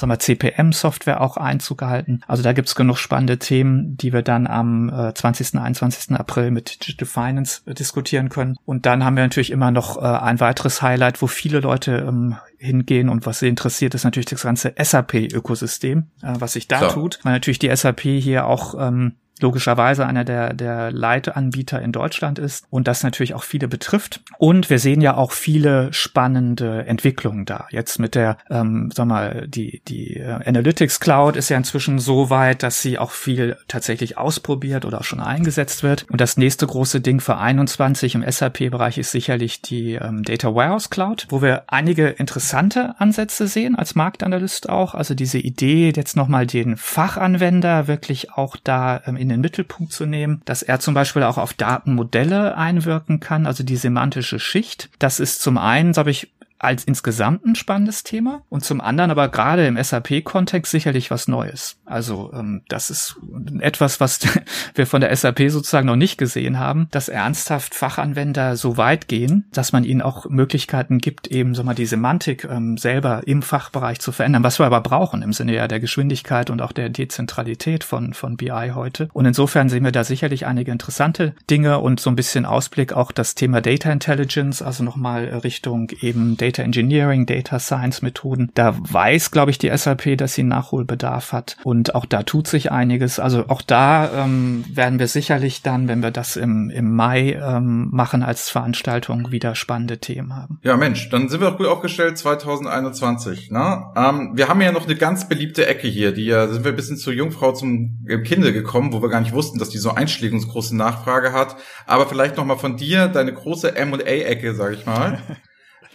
sagen wir, CPM-Software auch Einzug gehalten. Also da gibt's genug spannende Themen, die wir dann am äh, 20. 21. April mit Digital Finance äh, diskutieren können. Und dann haben wir natürlich immer noch äh, ein weiteres Highlight, wo viele Leute ähm, hingehen und was sie interessiert, ist natürlich das ganze SAP-Ökosystem, äh, was sich da so. tut, weil natürlich die SAP hier auch ähm, logischerweise einer der, der Leitanbieter in Deutschland ist und das natürlich auch viele betrifft. Und wir sehen ja auch viele spannende Entwicklungen da. Jetzt mit der, ähm, sag mal, die, die äh, Analytics Cloud ist ja inzwischen so weit, dass sie auch viel tatsächlich ausprobiert oder auch schon eingesetzt wird. Und das nächste große Ding für 21 im SAP-Bereich ist sicherlich die ähm, Data Warehouse Cloud, wo wir einige interessante Ansätze sehen als Marktanalyst auch. Also diese Idee, jetzt nochmal den Fachanwender wirklich auch da ähm, in den Mittelpunkt zu nehmen, dass er zum Beispiel auch auf Datenmodelle einwirken kann, also die semantische Schicht. Das ist zum einen, glaube ich, als insgesamt ein spannendes Thema und zum anderen aber gerade im SAP-Kontext sicherlich was Neues. Also ähm, das ist etwas, was wir von der SAP sozusagen noch nicht gesehen haben, dass ernsthaft Fachanwender so weit gehen, dass man ihnen auch Möglichkeiten gibt, eben so mal die Semantik ähm, selber im Fachbereich zu verändern, was wir aber brauchen im Sinne ja der Geschwindigkeit und auch der Dezentralität von, von BI heute. Und insofern sehen wir da sicherlich einige interessante Dinge und so ein bisschen Ausblick auch das Thema Data Intelligence, also nochmal Richtung eben Data Data Engineering, Data Science Methoden. Da weiß, glaube ich, die SAP, dass sie Nachholbedarf hat. Und auch da tut sich einiges. Also auch da ähm, werden wir sicherlich dann, wenn wir das im, im Mai ähm, machen als Veranstaltung, wieder spannende Themen haben. Ja, Mensch, dann sind wir doch gut aufgestellt 2021. Ne? Ähm, wir haben ja noch eine ganz beliebte Ecke hier, die ja, sind wir ein bisschen zur Jungfrau zum Kinde gekommen, wo wir gar nicht wussten, dass die so einschlägungsgroße Nachfrage hat. Aber vielleicht noch mal von dir deine große M&A-Ecke, sag ich mal.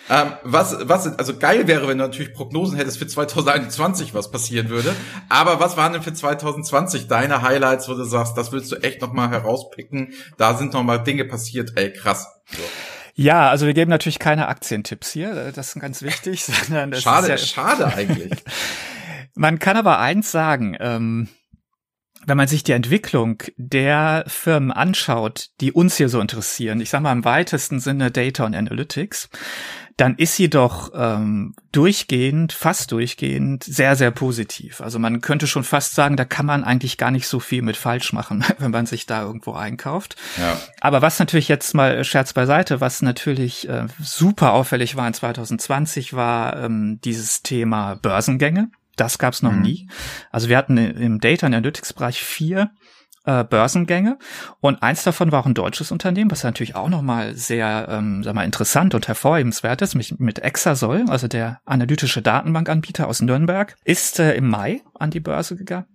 Ähm, was, was, also geil wäre, wenn du natürlich Prognosen hättest für 2021, was passieren würde. Aber was waren denn für 2020 deine Highlights, wo du sagst, das willst du echt nochmal herauspicken? Da sind nochmal Dinge passiert, ey, krass. So. Ja, also wir geben natürlich keine Aktientipps hier, das ist ganz wichtig. Sondern das schade, ja, schade eigentlich. Man kann aber eins sagen, ähm, wenn man sich die Entwicklung der Firmen anschaut, die uns hier so interessieren, ich sage mal im weitesten Sinne Data und Analytics, dann ist sie doch ähm, durchgehend, fast durchgehend, sehr, sehr positiv. Also man könnte schon fast sagen, da kann man eigentlich gar nicht so viel mit falsch machen, wenn man sich da irgendwo einkauft. Ja. Aber was natürlich jetzt mal Scherz beiseite, was natürlich äh, super auffällig war in 2020, war ähm, dieses Thema Börsengänge. Das gab's noch mhm. nie. Also wir hatten im Data Analytics Bereich vier äh, Börsengänge und eins davon war auch ein deutsches Unternehmen, was natürlich auch nochmal sehr, ähm, sag mal, interessant und hervorhebenswert ist, mit, mit Exasol, also der analytische Datenbankanbieter aus Nürnberg, ist äh, im Mai an die Börse gegangen.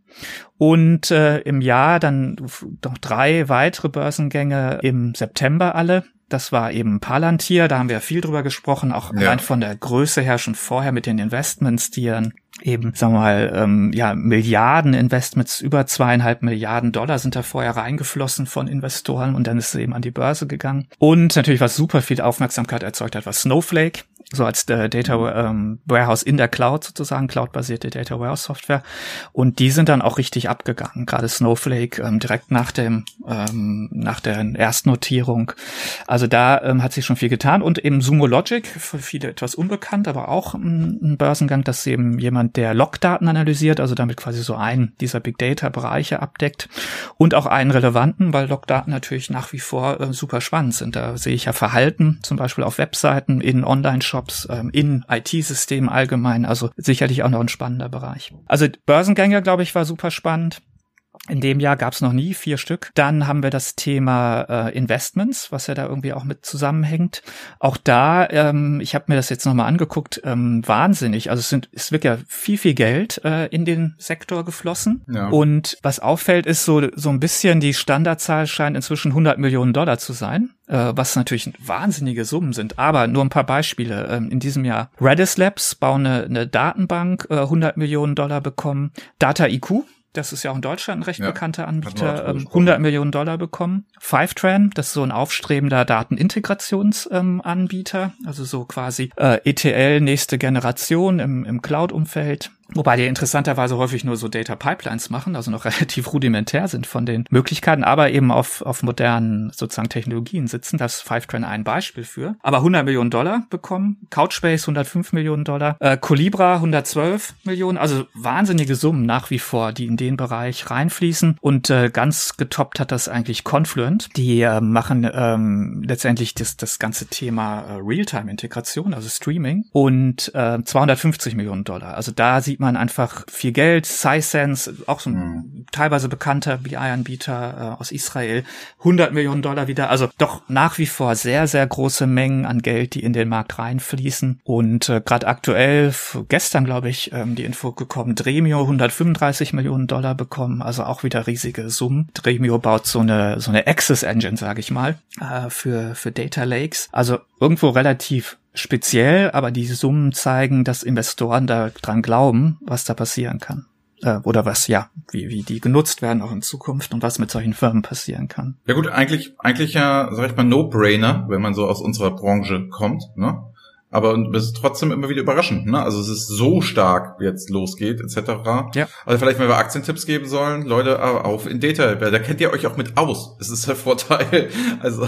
Und äh, im Jahr dann noch drei weitere Börsengänge im September alle. Das war eben Palantir, da haben wir viel drüber gesprochen, auch ja. allein von der Größe her schon vorher mit den Investments, die dann eben, sagen wir mal, ähm, ja, Milliarden Investments, über zweieinhalb Milliarden Dollar sind da vorher reingeflossen von Investoren und dann ist es eben an die Börse gegangen. Und natürlich, was super viel Aufmerksamkeit erzeugt hat, war Snowflake so als der Data ähm, Warehouse in der Cloud sozusagen, cloudbasierte Data Warehouse Software. Und die sind dann auch richtig abgegangen. Gerade Snowflake ähm, direkt nach dem ähm, nach der Erstnotierung. Also da ähm, hat sich schon viel getan. Und eben Sumo Logic, für viele etwas unbekannt, aber auch ein, Börsengang, das ist eben jemand, der Logdaten analysiert, also damit quasi so einen dieser Big Data Bereiche abdeckt und auch einen relevanten, weil Logdaten natürlich nach wie vor äh, super spannend sind. Da sehe ich ja Verhalten, zum Beispiel auf Webseiten, in Online-Shops Workshops ähm, in IT-Systemen allgemein. Also sicherlich auch noch ein spannender Bereich. Also Börsengänger, glaube ich, war super spannend. In dem Jahr gab es noch nie vier Stück. Dann haben wir das Thema äh, Investments, was ja da irgendwie auch mit zusammenhängt. Auch da, ähm, ich habe mir das jetzt nochmal angeguckt, ähm, wahnsinnig. Also es, sind, es wird ja viel, viel Geld äh, in den Sektor geflossen. Ja. Und was auffällt, ist so, so ein bisschen, die Standardzahl scheint inzwischen 100 Millionen Dollar zu sein, äh, was natürlich wahnsinnige Summen sind. Aber nur ein paar Beispiele. Ähm, in diesem Jahr Redis Labs bauen eine, eine Datenbank, äh, 100 Millionen Dollar bekommen. Data IQ, das ist ja auch in Deutschland ein recht ja, bekannter Anbieter, 100 ähm, Millionen Dollar bekommen. Fivetran, das ist so ein aufstrebender Datenintegrationsanbieter, ähm, also so quasi äh, ETL nächste Generation im, im Cloud-Umfeld. Wobei die interessanterweise häufig nur so Data Pipelines machen, also noch relativ rudimentär sind von den Möglichkeiten, aber eben auf, auf modernen sozusagen Technologien sitzen. Das ist Fivetran ein Beispiel für. Aber 100 Millionen Dollar bekommen, Couchbase 105 Millionen Dollar, äh, Colibra 112 Millionen, also wahnsinnige Summen nach wie vor, die in den Bereich reinfließen. Und äh, ganz getoppt hat das eigentlich Confluent. Die äh, machen ähm, letztendlich das, das ganze Thema äh, Realtime-Integration, also Streaming, und äh, 250 Millionen Dollar. Also da sieht man einfach viel Geld. Sisense, auch so ein mhm. teilweise bekannter BI-Anbieter äh, aus Israel, 100 Millionen Dollar wieder. Also doch nach wie vor sehr, sehr große Mengen an Geld, die in den Markt reinfließen. Und äh, gerade aktuell, gestern glaube ich, ähm, die Info gekommen, Dremio 135 Millionen Dollar bekommen, also auch wieder riesige Summen. Dremio baut so eine so eine Access Engine, sage ich mal, äh, für für Data Lakes. Also irgendwo relativ speziell, aber die Summen zeigen, dass Investoren da dran glauben, was da passieren kann. Äh, oder was, ja, wie, wie die genutzt werden auch in Zukunft und was mit solchen Firmen passieren kann. Ja gut, eigentlich, eigentlich ja, sag ich mal, No-Brainer, wenn man so aus unserer Branche kommt, ne? Aber es ist trotzdem immer wieder überraschend, ne? Also es ist so stark, wie jetzt losgeht, etc. Ja. Also vielleicht, wenn wir Aktientipps geben sollen, Leute, auf in Data, da kennt ihr euch auch mit aus. Das ist der Vorteil. Also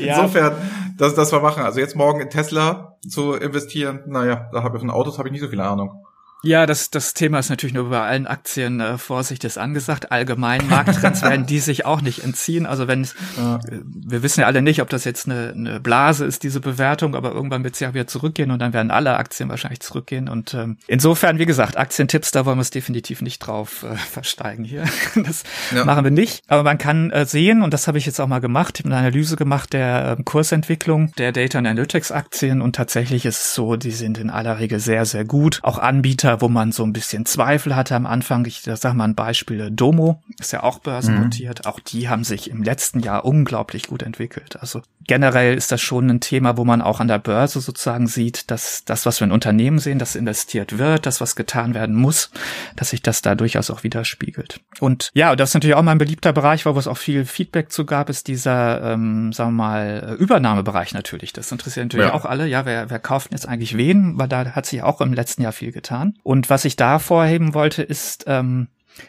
ja. insofern, das, das wir machen. Also jetzt morgen in Tesla zu investieren, naja, da habe ich von Autos habe ich nicht so viel Ahnung. Ja, das, das Thema ist natürlich nur bei allen Aktien äh, Vorsicht ist angesagt. Allgemein Markttrends werden die sich auch nicht entziehen. Also wenn ja. Äh, wir wissen ja alle nicht, ob das jetzt eine, eine Blase ist, diese Bewertung, aber irgendwann wird es ja wieder zurückgehen und dann werden alle Aktien wahrscheinlich zurückgehen. Und ähm, insofern, wie gesagt, Aktientipps, da wollen wir es definitiv nicht drauf äh, versteigen hier. das ja. machen wir nicht. Aber man kann äh, sehen, und das habe ich jetzt auch mal gemacht, ich habe eine Analyse gemacht der äh, Kursentwicklung der Data Analytics Aktien und tatsächlich ist es so, die sind in aller Regel sehr, sehr gut. Auch Anbieter Anbieter, wo man so ein bisschen Zweifel hatte am Anfang. Ich sag mal ein Beispiel, Domo ist ja auch börsennotiert. Mhm. Auch die haben sich im letzten Jahr unglaublich gut entwickelt. Also generell ist das schon ein Thema, wo man auch an der Börse sozusagen sieht, dass das, was wir in Unternehmen sehen, das investiert wird, das, was getan werden muss, dass sich das da durchaus auch widerspiegelt. Und ja, das ist natürlich auch mal ein beliebter Bereich, wo es auch viel Feedback zu gab, ist dieser, ähm, sagen wir mal, Übernahmebereich natürlich. Das interessiert natürlich ja. auch alle. Ja, wer, wer kauft jetzt eigentlich wen? Weil da hat sich auch im letzten Jahr viel getan. Und was ich da vorheben wollte, ist, ähm,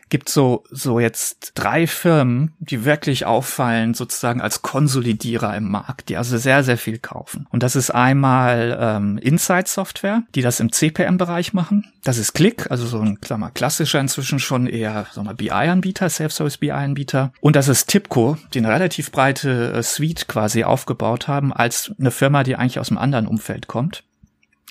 gibt so, so jetzt drei Firmen, die wirklich auffallen, sozusagen als Konsolidierer im Markt, die also sehr, sehr viel kaufen. Und das ist einmal ähm, Insight Software, die das im CPM-Bereich machen. Das ist Click, also so ein sag mal, klassischer inzwischen schon eher sag mal, BI-Anbieter, Self-Service BI-Anbieter. Und das ist Tipco, die eine relativ breite äh, Suite quasi aufgebaut haben, als eine Firma, die eigentlich aus einem anderen Umfeld kommt.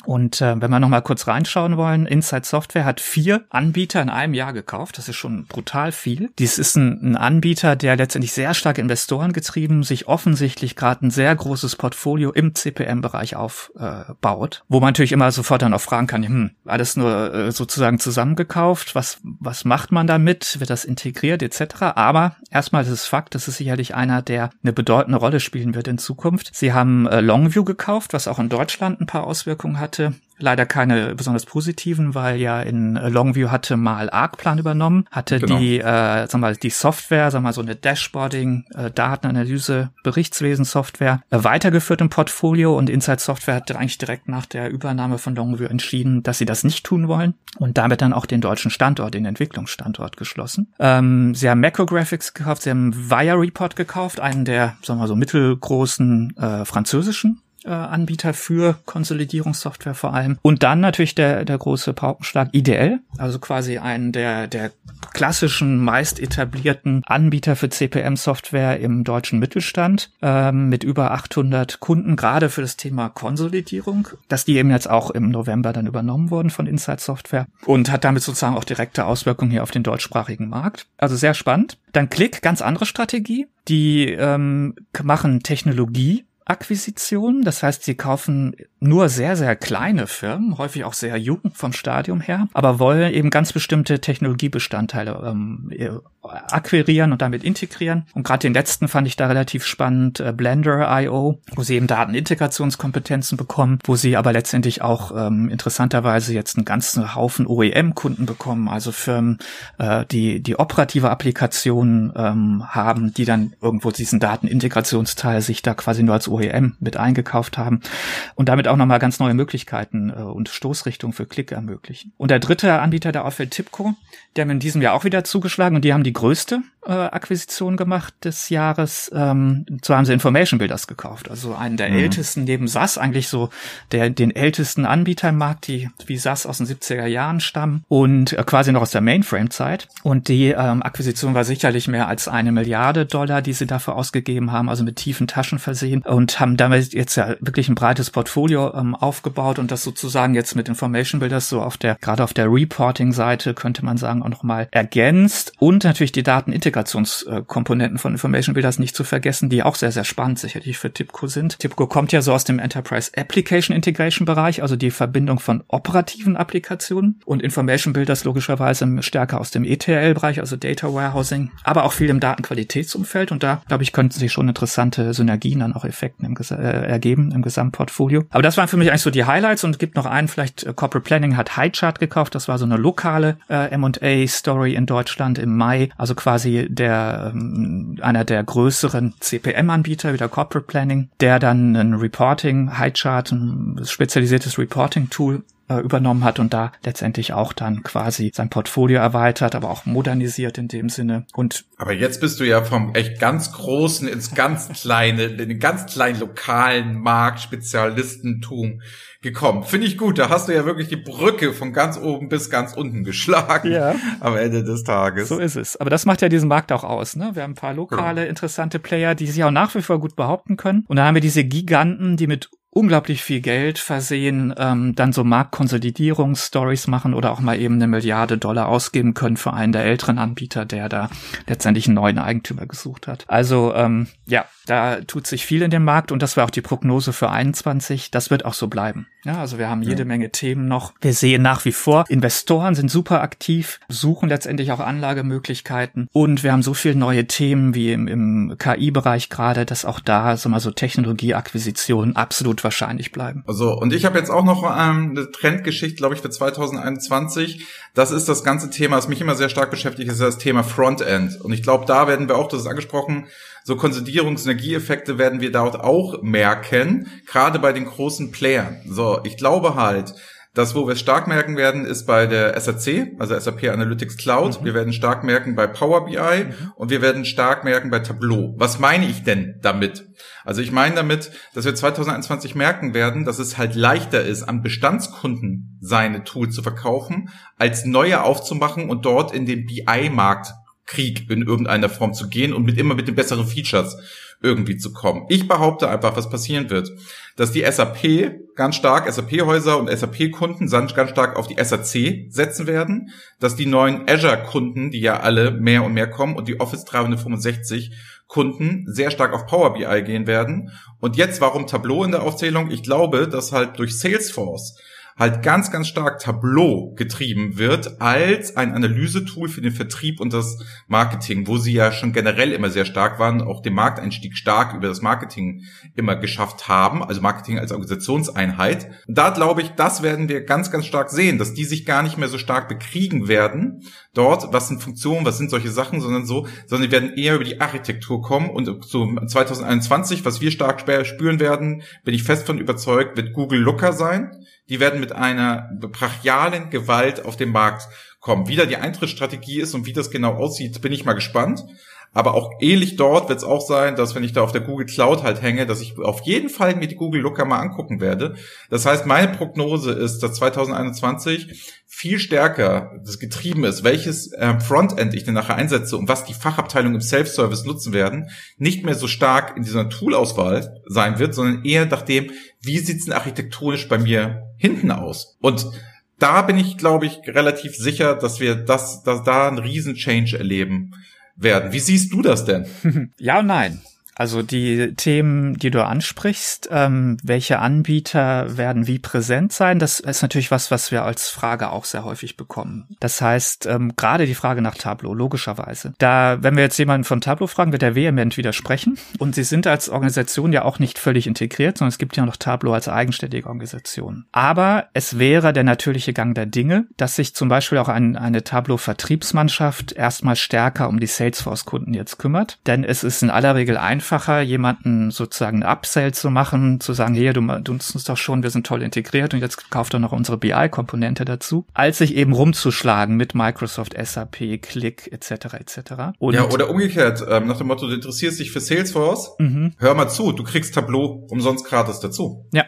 Und äh, wenn wir noch mal kurz reinschauen wollen, Inside Software hat vier Anbieter in einem Jahr gekauft. Das ist schon brutal viel. Dies ist ein, ein Anbieter, der letztendlich sehr stark Investoren getrieben, sich offensichtlich gerade ein sehr großes Portfolio im CPM-Bereich aufbaut, äh, wo man natürlich immer sofort dann auch fragen kann, hm, alles nur äh, sozusagen zusammengekauft, was, was macht man damit, wird das integriert etc. Aber erstmal ist es Fakt, das ist sicherlich einer, der eine bedeutende Rolle spielen wird in Zukunft. Sie haben äh, Longview gekauft, was auch in Deutschland ein paar Auswirkungen hat hatte. Leider keine besonders positiven, weil ja in Longview hatte mal Arcplan übernommen, hatte genau. die, äh, sag mal, die Software, sag mal, so eine Dashboarding, äh, Datenanalyse, Berichtswesen Software äh, weitergeführt im Portfolio und Inside Software hat eigentlich direkt nach der Übernahme von Longview entschieden, dass sie das nicht tun wollen und damit dann auch den deutschen Standort, den Entwicklungsstandort geschlossen. Ähm, sie haben Macrographics gekauft, sie haben Via Report gekauft, einen der, sagen wir mal so mittelgroßen äh, französischen äh, Anbieter für Konsolidierungssoftware vor allem. Und dann natürlich der, der große Paukenschlag IDL, also quasi einen der, der klassischen, meist etablierten Anbieter für CPM-Software im deutschen Mittelstand ähm, mit über 800 Kunden, gerade für das Thema Konsolidierung, dass die eben jetzt auch im November dann übernommen wurden von Inside Software und hat damit sozusagen auch direkte Auswirkungen hier auf den deutschsprachigen Markt. Also sehr spannend. Dann Click, ganz andere Strategie. Die ähm, machen Technologie Akquisition. Das heißt, sie kaufen nur sehr, sehr kleine Firmen, häufig auch sehr jung vom Stadium her, aber wollen eben ganz bestimmte Technologiebestandteile ähm, akquirieren und damit integrieren. Und gerade den letzten fand ich da relativ spannend, äh, Blender.io, wo sie eben Datenintegrationskompetenzen bekommen, wo sie aber letztendlich auch ähm, interessanterweise jetzt einen ganzen Haufen OEM-Kunden bekommen, also Firmen, äh, die die operative Applikationen ähm, haben, die dann irgendwo diesen Datenintegrationsteil sich da quasi nur als OEM mit eingekauft haben und damit auch nochmal ganz neue Möglichkeiten äh, und Stoßrichtungen für Klick ermöglichen. Und der dritte Anbieter, der auffällt, Tipco, der haben in diesem Jahr auch wieder zugeschlagen und die haben die größte äh, Akquisition gemacht des Jahres. Ähm, so haben sie Information Builders gekauft, also einen der mhm. ältesten neben SAS, eigentlich so der den ältesten Anbieter im Markt, die wie SAS aus den 70er Jahren stammen und äh, quasi noch aus der Mainframe-Zeit. Und die ähm, Akquisition war sicherlich mehr als eine Milliarde Dollar, die sie dafür ausgegeben haben, also mit tiefen Taschen versehen und haben damit jetzt ja wirklich ein breites Portfolio ähm, aufgebaut und das sozusagen jetzt mit Information Builders so auf der gerade auf der Reporting-Seite könnte man sagen auch nochmal ergänzt und natürlich die Datenintegrationskomponenten von Information Builders nicht zu vergessen, die auch sehr, sehr spannend sicherlich für TIPCO sind. TIPCO kommt ja so aus dem Enterprise Application Integration Bereich, also die Verbindung von operativen Applikationen und Information Builders logischerweise stärker aus dem ETL-Bereich, also Data Warehousing, aber auch viel im Datenqualitätsumfeld und da, glaube ich, könnten sich schon interessante Synergien dann auch Effekten im, äh, ergeben im Gesamtportfolio. Aber das waren für mich eigentlich so die Highlights und gibt noch einen, vielleicht äh, Corporate Planning hat Highchart gekauft, das war so eine lokale äh, M&A Story in Deutschland im Mai, also quasi der ähm, einer der größeren CPM-Anbieter, wieder Corporate Planning, der dann ein Reporting, Highchart, ein spezialisiertes Reporting-Tool äh, übernommen hat und da letztendlich auch dann quasi sein Portfolio erweitert, aber auch modernisiert in dem Sinne. Und aber jetzt bist du ja vom echt ganz großen ins ganz kleine, in den ganz kleinen lokalen Markt Spezialistentum gekommen. Finde ich gut. Da hast du ja wirklich die Brücke von ganz oben bis ganz unten geschlagen ja. am Ende des Tages. So ist es. Aber das macht ja diesen Markt auch aus. Ne? Wir haben ein paar lokale, ja. interessante Player, die sich auch nach wie vor gut behaupten können. Und dann haben wir diese Giganten, die mit unglaublich viel Geld versehen, ähm, dann so Marktkonsolidierungsstories machen oder auch mal eben eine Milliarde Dollar ausgeben können für einen der älteren Anbieter, der da letztendlich einen neuen Eigentümer gesucht hat. Also ähm, ja, da tut sich viel in dem Markt und das war auch die Prognose für 21. Das wird auch so bleiben. Ja, also wir haben jede ja. Menge Themen noch. Wir sehen nach wie vor, Investoren sind super aktiv, suchen letztendlich auch Anlagemöglichkeiten und wir haben so viele neue Themen wie im, im KI-Bereich gerade, dass auch da so mal so Technologieakquisitionen absolut wahrscheinlich bleiben. Also und ich habe jetzt auch noch ähm, eine Trendgeschichte, glaube ich, für 2021. Das ist das ganze Thema, das mich immer sehr stark beschäftigt, ist das Thema Frontend. Und ich glaube, da werden wir auch, das ist angesprochen, so Konsolidierungsenergieeffekte werden wir dort auch merken, gerade bei den großen Playern. So, ich glaube halt, das, wo wir es stark merken werden, ist bei der SAC, also SAP Analytics Cloud. Mhm. Wir werden stark merken bei Power BI mhm. und wir werden stark merken bei Tableau. Was meine ich denn damit? Also ich meine damit, dass wir 2021 merken werden, dass es halt leichter ist, an Bestandskunden seine Tools zu verkaufen, als neue aufzumachen und dort in den BI-Markt Krieg in irgendeiner Form zu gehen und mit immer mit den besseren Features irgendwie zu kommen. Ich behaupte einfach, was passieren wird, dass die SAP ganz stark, SAP-Häuser und SAP-Kunden ganz stark auf die SAC setzen werden, dass die neuen Azure-Kunden, die ja alle mehr und mehr kommen und die Office 365 Kunden sehr stark auf Power BI gehen werden. Und jetzt, warum Tableau in der Aufzählung? Ich glaube, dass halt durch Salesforce halt ganz, ganz stark Tableau getrieben wird als ein Analysetool für den Vertrieb und das Marketing, wo sie ja schon generell immer sehr stark waren, auch den Markteinstieg stark über das Marketing immer geschafft haben, also Marketing als Organisationseinheit. Da glaube ich, das werden wir ganz, ganz stark sehen, dass die sich gar nicht mehr so stark bekriegen werden dort, was sind Funktionen, was sind solche Sachen, sondern so, sondern die werden eher über die Architektur kommen und so 2021, was wir stark spüren werden, bin ich fest von überzeugt, wird Google Looker sein die werden mit einer brachialen Gewalt auf den Markt kommen. Wie da die Eintrittsstrategie ist und wie das genau aussieht, bin ich mal gespannt. Aber auch ähnlich dort wird es auch sein, dass wenn ich da auf der Google Cloud halt hänge, dass ich auf jeden Fall mir die Google Looker mal angucken werde. Das heißt, meine Prognose ist, dass 2021 viel stärker das getrieben ist, welches äh, Frontend ich denn nachher einsetze und was die Fachabteilung im Self-Service nutzen werden, nicht mehr so stark in dieser Tool-Auswahl sein wird, sondern eher nach dem, wie sieht's denn architektonisch bei mir hinten aus? Und da bin ich, glaube ich, relativ sicher, dass wir das, dass da einen Riesen-Change erleben werden. Wie siehst du das denn? ja und nein. Also die Themen, die du ansprichst, ähm, welche Anbieter werden wie präsent sein, das ist natürlich was, was wir als Frage auch sehr häufig bekommen. Das heißt, ähm, gerade die Frage nach Tableau, logischerweise. Da, wenn wir jetzt jemanden von Tableau fragen, wird er vehement widersprechen. Und sie sind als Organisation ja auch nicht völlig integriert, sondern es gibt ja noch Tableau als eigenständige Organisation. Aber es wäre der natürliche Gang der Dinge, dass sich zum Beispiel auch ein, eine Tableau-Vertriebsmannschaft erstmal stärker um die Salesforce-Kunden jetzt kümmert. Denn es ist in aller Regel ein einfacher, jemanden sozusagen eine Upsell zu machen, zu sagen, hier, du, du nutzt uns doch schon, wir sind toll integriert und jetzt kauft doch noch unsere BI-Komponente dazu, als sich eben rumzuschlagen mit Microsoft, SAP, Click etc. etc. Und ja, oder umgekehrt, ähm, nach dem Motto, du interessierst dich für Salesforce, mhm. hör mal zu, du kriegst Tableau umsonst gratis dazu. Ja,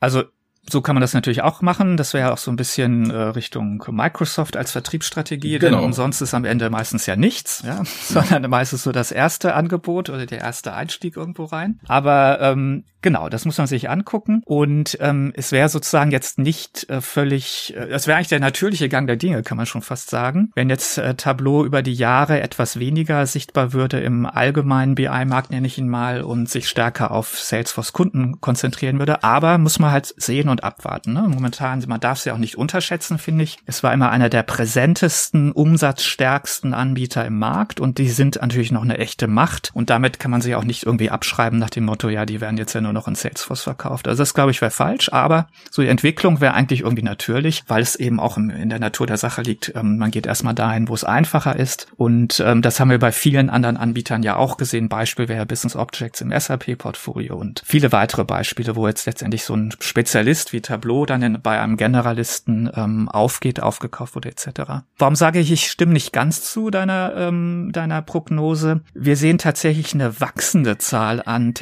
also so kann man das natürlich auch machen. Das wäre auch so ein bisschen äh, Richtung Microsoft als Vertriebsstrategie, genau. denn umsonst ist am Ende meistens ja nichts, ja, sondern meistens so das erste Angebot oder der erste Einstieg irgendwo rein. Aber ähm, genau, das muss man sich angucken und ähm, es wäre sozusagen jetzt nicht äh, völlig, äh, es wäre eigentlich der natürliche Gang der Dinge, kann man schon fast sagen. Wenn jetzt äh, Tableau über die Jahre etwas weniger sichtbar würde im allgemeinen BI-Markt, nenne ich ihn mal, und sich stärker auf Salesforce-Kunden konzentrieren würde. Aber muss man halt sehen und abwarten. Ne? Momentan, man darf sie auch nicht unterschätzen, finde ich. Es war immer einer der präsentesten, umsatzstärksten Anbieter im Markt und die sind natürlich noch eine echte Macht und damit kann man sie auch nicht irgendwie abschreiben nach dem Motto, ja, die werden jetzt ja nur noch in Salesforce verkauft. Also das glaube ich wäre falsch, aber so die Entwicklung wäre eigentlich irgendwie natürlich, weil es eben auch in der Natur der Sache liegt. Ähm, man geht erstmal dahin, wo es einfacher ist und ähm, das haben wir bei vielen anderen Anbietern ja auch gesehen. Beispiel wäre Business Objects im SAP-Portfolio und viele weitere Beispiele, wo jetzt letztendlich so ein Spezialist wie Tableau dann in, bei einem Generalisten ähm, aufgeht, aufgekauft wurde etc. Warum sage ich, ich stimme nicht ganz zu deiner, ähm, deiner Prognose? Wir sehen tatsächlich eine wachsende Zahl an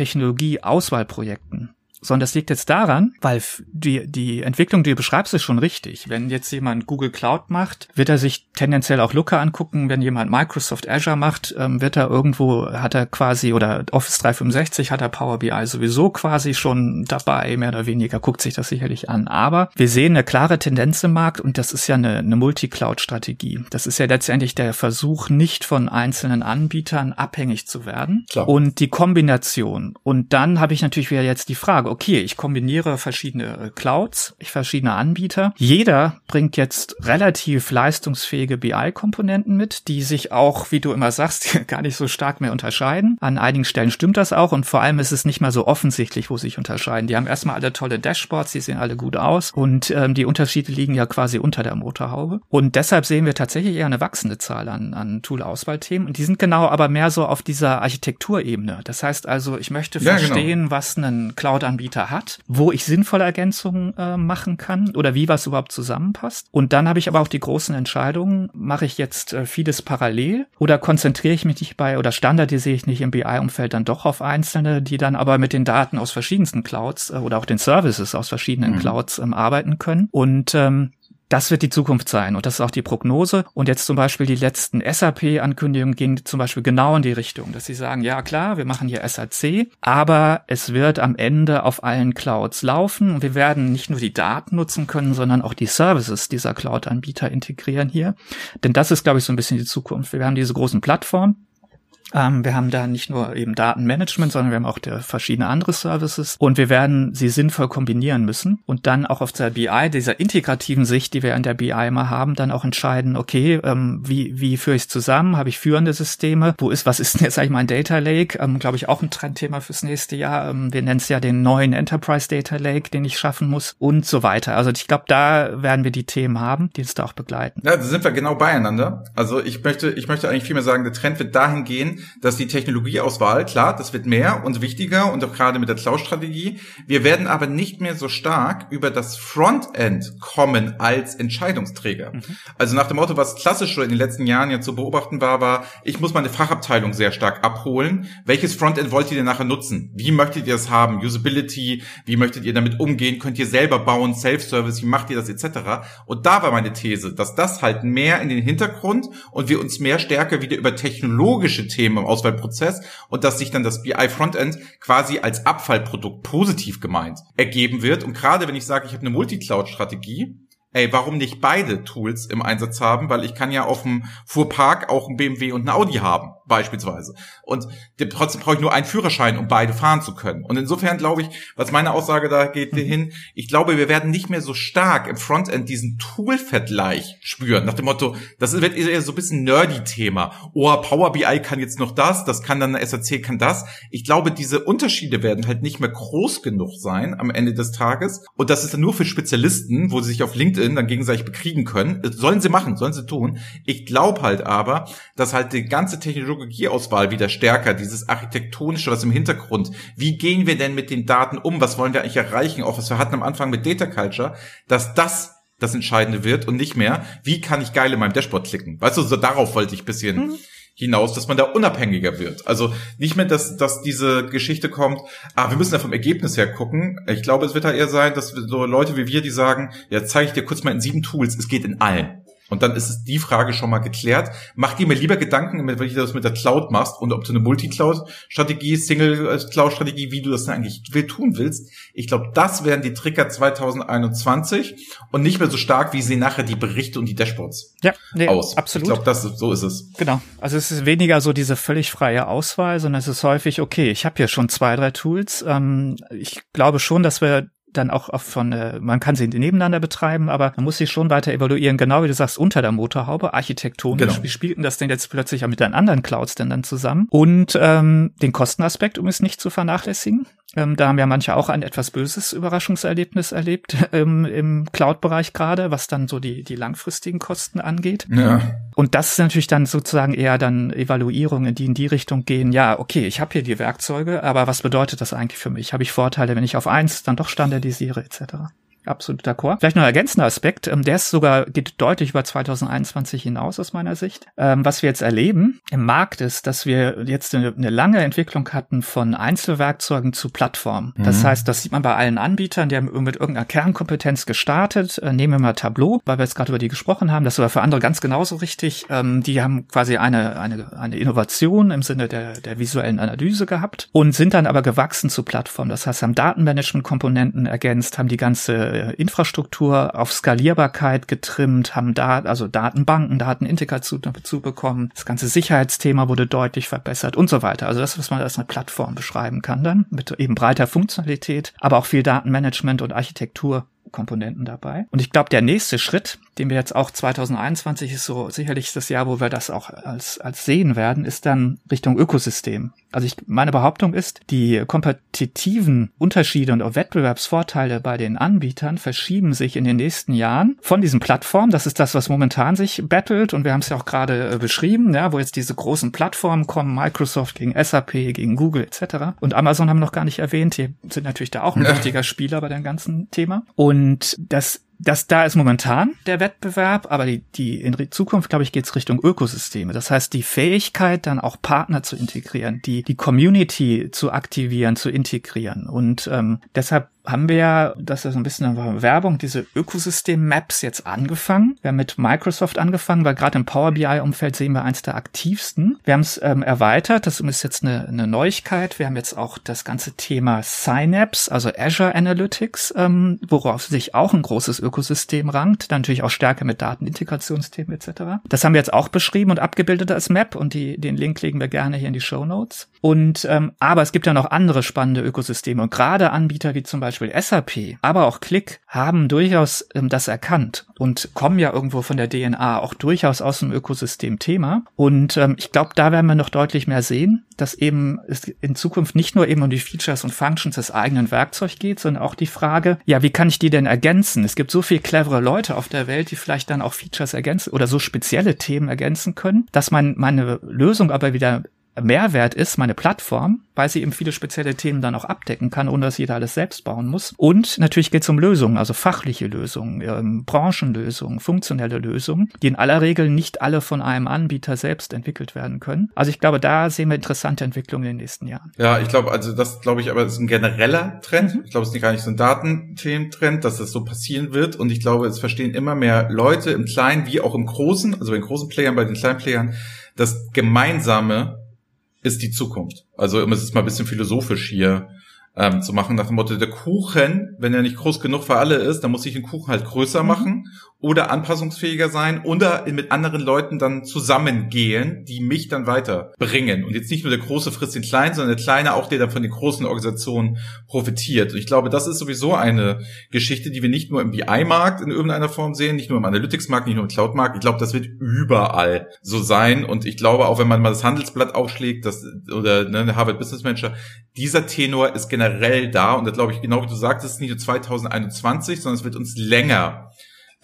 Technologie-Auswahlprojekten sondern das liegt jetzt daran, weil die, die Entwicklung, die du beschreibst, ist schon richtig. Wenn jetzt jemand Google Cloud macht, wird er sich tendenziell auch Looker angucken. Wenn jemand Microsoft Azure macht, ähm, wird er irgendwo, hat er quasi, oder Office 365 hat er Power BI sowieso quasi schon dabei, mehr oder weniger, guckt sich das sicherlich an. Aber wir sehen eine klare Tendenz im Markt und das ist ja eine, eine Multi-Cloud-Strategie. Das ist ja letztendlich der Versuch, nicht von einzelnen Anbietern abhängig zu werden. Klar. Und die Kombination. Und dann habe ich natürlich wieder jetzt die Frage, okay, ich kombiniere verschiedene äh, Clouds, ich verschiedene Anbieter. Jeder bringt jetzt relativ leistungsfähige BI-Komponenten mit, die sich auch, wie du immer sagst, gar nicht so stark mehr unterscheiden. An einigen Stellen stimmt das auch und vor allem ist es nicht mal so offensichtlich, wo sie sich unterscheiden. Die haben erstmal alle tolle Dashboards, die sehen alle gut aus und ähm, die Unterschiede liegen ja quasi unter der Motorhaube. Und deshalb sehen wir tatsächlich eher eine wachsende Zahl an, an Tool-Auswahlthemen. Und die sind genau aber mehr so auf dieser Architekturebene. Das heißt also, ich möchte ja, genau. verstehen, genau. was ein Cloud-Anbieter Anbieter hat, wo ich sinnvolle Ergänzungen äh, machen kann oder wie was überhaupt zusammenpasst. Und dann habe ich aber auch die großen Entscheidungen, mache ich jetzt äh, vieles parallel oder konzentriere ich mich nicht bei oder standardisiere ich nicht im BI-Umfeld dann doch auf einzelne, die dann aber mit den Daten aus verschiedensten Clouds äh, oder auch den Services aus verschiedenen mhm. Clouds ähm, arbeiten können. Und ähm, das wird die Zukunft sein und das ist auch die Prognose. Und jetzt zum Beispiel die letzten SAP-Ankündigungen gehen zum Beispiel genau in die Richtung, dass sie sagen, ja klar, wir machen hier SAC, aber es wird am Ende auf allen Clouds laufen und wir werden nicht nur die Daten nutzen können, sondern auch die Services dieser Cloud-Anbieter integrieren hier. Denn das ist, glaube ich, so ein bisschen die Zukunft. Wir haben diese großen Plattformen, ähm, wir haben da nicht nur eben Datenmanagement, sondern wir haben auch verschiedene andere Services und wir werden sie sinnvoll kombinieren müssen und dann auch auf der BI, dieser integrativen Sicht, die wir an der BI immer haben, dann auch entscheiden, okay, ähm, wie, wie führe ich es zusammen? Habe ich führende Systeme? Wo ist, was ist denn jetzt sag ich mal ein Data Lake? Ähm, Glaube ich auch ein Trendthema fürs nächste Jahr. Ähm, wir nennen es ja den neuen Enterprise Data Lake, den ich schaffen muss und so weiter. Also ich glaube, da werden wir die Themen haben, die uns da auch begleiten. Ja, da sind wir genau beieinander. Also ich möchte, ich möchte eigentlich vielmehr sagen, der Trend wird dahin gehen, sehen, dass die Technologieauswahl, klar, das wird mehr und wichtiger und auch gerade mit der Cloud-Strategie. Wir werden aber nicht mehr so stark über das Frontend kommen als Entscheidungsträger. Mhm. Also nach dem Motto, was klassisch in den letzten Jahren ja zu beobachten war, war, ich muss meine Fachabteilung sehr stark abholen. Welches Frontend wollt ihr denn nachher nutzen? Wie möchtet ihr es haben? Usability? Wie möchtet ihr damit umgehen? Könnt ihr selber bauen? Self-Service? Wie macht ihr das etc.? Und da war meine These, dass das halt mehr in den Hintergrund und wir uns mehr stärker wieder über technologische Themen im Auswahlprozess und dass sich dann das BI Frontend quasi als Abfallprodukt positiv gemeint ergeben wird. Und gerade wenn ich sage, ich habe eine Multicloud-Strategie, ey, warum nicht beide Tools im Einsatz haben? Weil ich kann ja auf dem Fuhrpark auch ein BMW und ein Audi haben, beispielsweise. Und trotzdem brauche ich nur einen Führerschein, um beide fahren zu können. Und insofern glaube ich, was meine Aussage da geht mhm. hin, ich glaube, wir werden nicht mehr so stark im Frontend diesen Tool-Vergleich spüren. Nach dem Motto, das wird eher so ein bisschen nerdy-Thema. Oh, Power BI kann jetzt noch das, das kann dann SAC kann das. Ich glaube, diese Unterschiede werden halt nicht mehr groß genug sein am Ende des Tages. Und das ist dann nur für Spezialisten, wo sie sich auf LinkedIn dann gegenseitig bekriegen können. Sollen sie machen, sollen sie tun. Ich glaube halt aber, dass halt die ganze Technologieauswahl wieder stärker, dieses architektonische, was im Hintergrund, wie gehen wir denn mit den Daten um, was wollen wir eigentlich erreichen, auch was wir hatten am Anfang mit Data Culture, dass das das Entscheidende wird und nicht mehr, wie kann ich geil in meinem Dashboard klicken. Weißt du, so darauf wollte ich bisschen mhm hinaus, dass man da unabhängiger wird. Also nicht mehr, dass, dass diese Geschichte kommt, ah, wir müssen ja vom Ergebnis her gucken. Ich glaube, es wird da eher sein, dass so Leute wie wir, die sagen, ja, zeige ich dir kurz mal in sieben Tools, es geht in allen. Und dann ist es die Frage schon mal geklärt. Mach dir mir lieber Gedanken, wenn du das mit der Cloud machst und ob du eine Multi-Cloud-Strategie, Single-Cloud-Strategie, wie du das denn eigentlich tun willst. Ich glaube, das werden die Trigger 2021 und nicht mehr so stark, wie sehen nachher die Berichte und die Dashboards ja, nee, aus. Absolut. Ich glaube, das so ist es. Genau. Also es ist weniger so diese völlig freie Auswahl, sondern es ist häufig, okay, ich habe hier schon zwei, drei Tools. Ähm, ich glaube schon, dass wir dann auch von, äh, man kann sie nebeneinander betreiben, aber man muss sie schon weiter evaluieren, genau wie du sagst, unter der Motorhaube, architektonisch, genau. wie spielten das denn jetzt plötzlich auch mit den anderen Clouds denn dann zusammen? Und ähm, den Kostenaspekt, um es nicht zu vernachlässigen. Ähm, da haben ja manche auch ein etwas böses Überraschungserlebnis erlebt ähm, im Cloud-Bereich gerade, was dann so die, die langfristigen Kosten angeht. Ja. Und das ist natürlich dann sozusagen eher dann Evaluierungen, die in die Richtung gehen, ja, okay, ich habe hier die Werkzeuge, aber was bedeutet das eigentlich für mich? Habe ich Vorteile, wenn ich auf eins dann doch standardisiere etc.? Absolut d'accord. Vielleicht noch ein ergänzender Aspekt, ähm, der ist sogar, geht deutlich über 2021 hinaus aus meiner Sicht. Ähm, was wir jetzt erleben im Markt ist, dass wir jetzt eine, eine lange Entwicklung hatten von Einzelwerkzeugen zu Plattformen. Mhm. Das heißt, das sieht man bei allen Anbietern, die haben mit irgendeiner Kernkompetenz gestartet. Äh, nehmen wir mal Tableau, weil wir jetzt gerade über die gesprochen haben. Das war für andere ganz genauso richtig. Ähm, die haben quasi eine, eine, eine Innovation im Sinne der, der visuellen Analyse gehabt und sind dann aber gewachsen zu Plattformen. Das heißt, haben Datenmanagement-Komponenten ergänzt, haben die ganze äh, Infrastruktur auf Skalierbarkeit getrimmt, haben da also Datenbanken, Datenintegration dazu bekommen. Das ganze Sicherheitsthema wurde deutlich verbessert und so weiter. Also das, was man als eine Plattform beschreiben kann dann mit eben breiter Funktionalität, aber auch viel Datenmanagement und Architektur Komponenten dabei. Und ich glaube, der nächste Schritt, den wir jetzt auch 2021 ist so sicherlich das Jahr, wo wir das auch als, als sehen werden, ist dann Richtung Ökosystem. Also ich, meine Behauptung ist, die kompetitiven Unterschiede und auch Wettbewerbsvorteile bei den Anbietern verschieben sich in den nächsten Jahren von diesen Plattformen. Das ist das, was momentan sich battelt und wir haben es ja auch gerade äh, beschrieben, ja, wo jetzt diese großen Plattformen kommen, Microsoft gegen SAP, gegen Google etc. Und Amazon haben wir noch gar nicht erwähnt. Die sind natürlich da auch ein wichtiger Spieler bei dem ganzen Thema. Und das das da ist momentan der Wettbewerb, aber die, die in Zukunft, glaube ich, geht es Richtung Ökosysteme. Das heißt, die Fähigkeit, dann auch Partner zu integrieren, die, die Community zu aktivieren, zu integrieren. Und ähm, deshalb haben wir ja, das ist ein bisschen eine Werbung, diese Ökosystem-Maps jetzt angefangen. Wir haben mit Microsoft angefangen, weil gerade im Power BI-Umfeld sehen wir eins der aktivsten. Wir haben es ähm, erweitert, das ist jetzt eine, eine Neuigkeit. Wir haben jetzt auch das ganze Thema Synapse, also Azure Analytics, ähm, worauf sich auch ein großes Ökosystem rankt. Dann natürlich auch stärker mit Datenintegrationsthemen etc. Das haben wir jetzt auch beschrieben und abgebildet als Map und die, den Link legen wir gerne hier in die Show Notes. Und ähm, aber es gibt ja noch andere spannende Ökosysteme und gerade Anbieter wie zum Beispiel SAP, aber auch Click haben durchaus ähm, das erkannt und kommen ja irgendwo von der DNA auch durchaus aus dem Ökosystem-Thema. Und ähm, ich glaube, da werden wir noch deutlich mehr sehen, dass eben es in Zukunft nicht nur eben um die Features und Functions des eigenen Werkzeugs geht, sondern auch die Frage, ja, wie kann ich die denn ergänzen? Es gibt so viel clevere Leute auf der Welt, die vielleicht dann auch Features ergänzen oder so spezielle Themen ergänzen können, dass man meine Lösung aber wieder Mehrwert ist, meine Plattform, weil sie eben viele spezielle Themen dann auch abdecken kann, ohne dass jeder alles selbst bauen muss. Und natürlich geht es um Lösungen, also fachliche Lösungen, ähm, Branchenlösungen, funktionelle Lösungen, die in aller Regel nicht alle von einem Anbieter selbst entwickelt werden können. Also ich glaube, da sehen wir interessante Entwicklungen in den nächsten Jahren. Ja, ich glaube, also das glaube ich aber ist ein genereller Trend. Mhm. Ich glaube, es ist gar nicht so ein Datenthementrend, dass das so passieren wird. Und ich glaube, es verstehen immer mehr Leute im Kleinen wie auch im Großen, also bei den großen Playern, bei den kleinen Playern, das Gemeinsame ist die Zukunft. Also um es ist mal ein bisschen philosophisch hier ähm, zu machen, nach dem Motto, der Kuchen, wenn er nicht groß genug für alle ist, dann muss ich den Kuchen halt größer mhm. machen oder anpassungsfähiger sein oder mit anderen Leuten dann zusammengehen, die mich dann weiterbringen. Und jetzt nicht nur der Große frisst den Kleinen, sondern der Kleine auch, der dann von den großen Organisationen profitiert. Und ich glaube, das ist sowieso eine Geschichte, die wir nicht nur im BI-Markt in irgendeiner Form sehen, nicht nur im Analytics-Markt, nicht nur im Cloud-Markt. Ich glaube, das wird überall so sein. Und ich glaube, auch wenn man mal das Handelsblatt aufschlägt, das, oder ne, Harvard Business Manager, dieser Tenor ist generell da. Und das glaube ich, genau wie du sagtest, nicht nur 2021, sondern es wird uns länger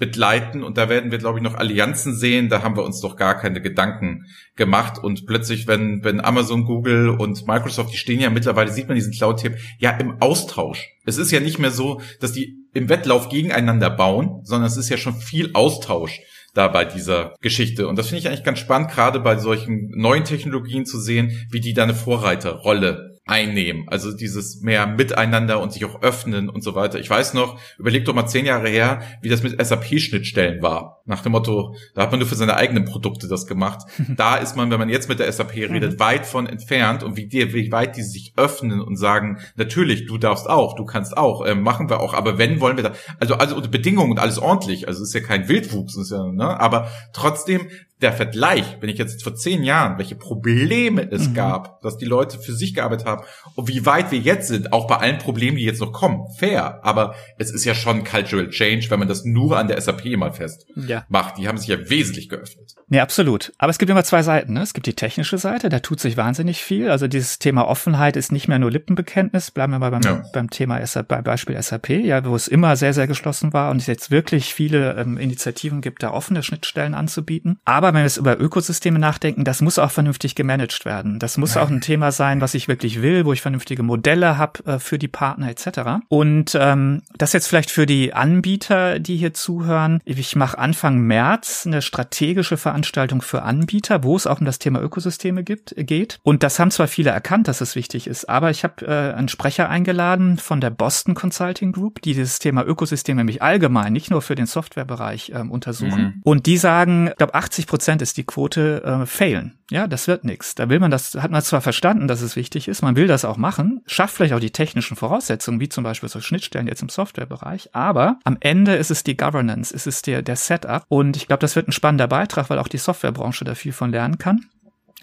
begleiten und da werden wir, glaube ich, noch Allianzen sehen. Da haben wir uns doch gar keine Gedanken gemacht und plötzlich, wenn, wenn Amazon, Google und Microsoft, die stehen ja mittlerweile, sieht man diesen Cloud-Tipp, ja im Austausch. Es ist ja nicht mehr so, dass die im Wettlauf gegeneinander bauen, sondern es ist ja schon viel Austausch da bei dieser Geschichte. Und das finde ich eigentlich ganz spannend, gerade bei solchen neuen Technologien zu sehen, wie die da eine Vorreiterrolle einnehmen. Also dieses mehr Miteinander und sich auch öffnen und so weiter. Ich weiß noch, überleg doch mal zehn Jahre her, wie das mit SAP-Schnittstellen war. Nach dem Motto, da hat man nur für seine eigenen Produkte das gemacht. da ist man, wenn man jetzt mit der SAP redet, mhm. weit von entfernt und wie, die, wie weit die sich öffnen und sagen, natürlich, du darfst auch, du kannst auch, äh, machen wir auch, aber wenn wollen wir da, also, also unter Bedingungen und alles ordentlich, also es ist ja kein Wildwuchs, ist ja, ne, aber trotzdem der Vergleich, wenn ich jetzt vor zehn Jahren, welche Probleme es mhm. gab, dass die Leute für sich gearbeitet haben und wie weit wir jetzt sind, auch bei allen Problemen, die jetzt noch kommen, fair. Aber es ist ja schon Cultural Change, wenn man das nur an der SAP mal fest ja. Macht. Die haben sich ja wesentlich geöffnet. Nee, absolut. Aber es gibt immer zwei Seiten. Ne? Es gibt die technische Seite, da tut sich wahnsinnig viel. Also dieses Thema Offenheit ist nicht mehr nur Lippenbekenntnis. Bleiben wir mal beim, ja. beim Thema SAP, beim Beispiel SAP, ja, wo es immer sehr, sehr geschlossen war und es jetzt wirklich viele ähm, Initiativen gibt, da offene Schnittstellen anzubieten. Aber wenn wir jetzt über Ökosysteme nachdenken, das muss auch vernünftig gemanagt werden. Das muss auch ein Thema sein, was ich wirklich will, wo ich vernünftige Modelle habe äh, für die Partner etc. Und ähm, das jetzt vielleicht für die Anbieter, die hier zuhören. Ich mache Anfang März eine strategische Veranstaltung für Anbieter, wo es auch um das Thema Ökosysteme gibt, geht. Und das haben zwar viele erkannt, dass es wichtig ist, aber ich habe äh, einen Sprecher eingeladen von der Boston Consulting Group, die dieses Thema Ökosystem nämlich allgemein, nicht nur für den Softwarebereich ähm, untersuchen. Mhm. Und die sagen, ich glaube, 80 Prozent ist die Quote äh, failen. Ja, das wird nichts. Da will man das, hat man zwar verstanden, dass es wichtig ist, man will das auch machen, schafft vielleicht auch die technischen Voraussetzungen, wie zum Beispiel so Schnittstellen jetzt im Softwarebereich, aber am Ende ist es die Governance, ist es der, der Setup und ich glaube, das wird ein spannender Beitrag, weil auch die Softwarebranche da viel von lernen kann.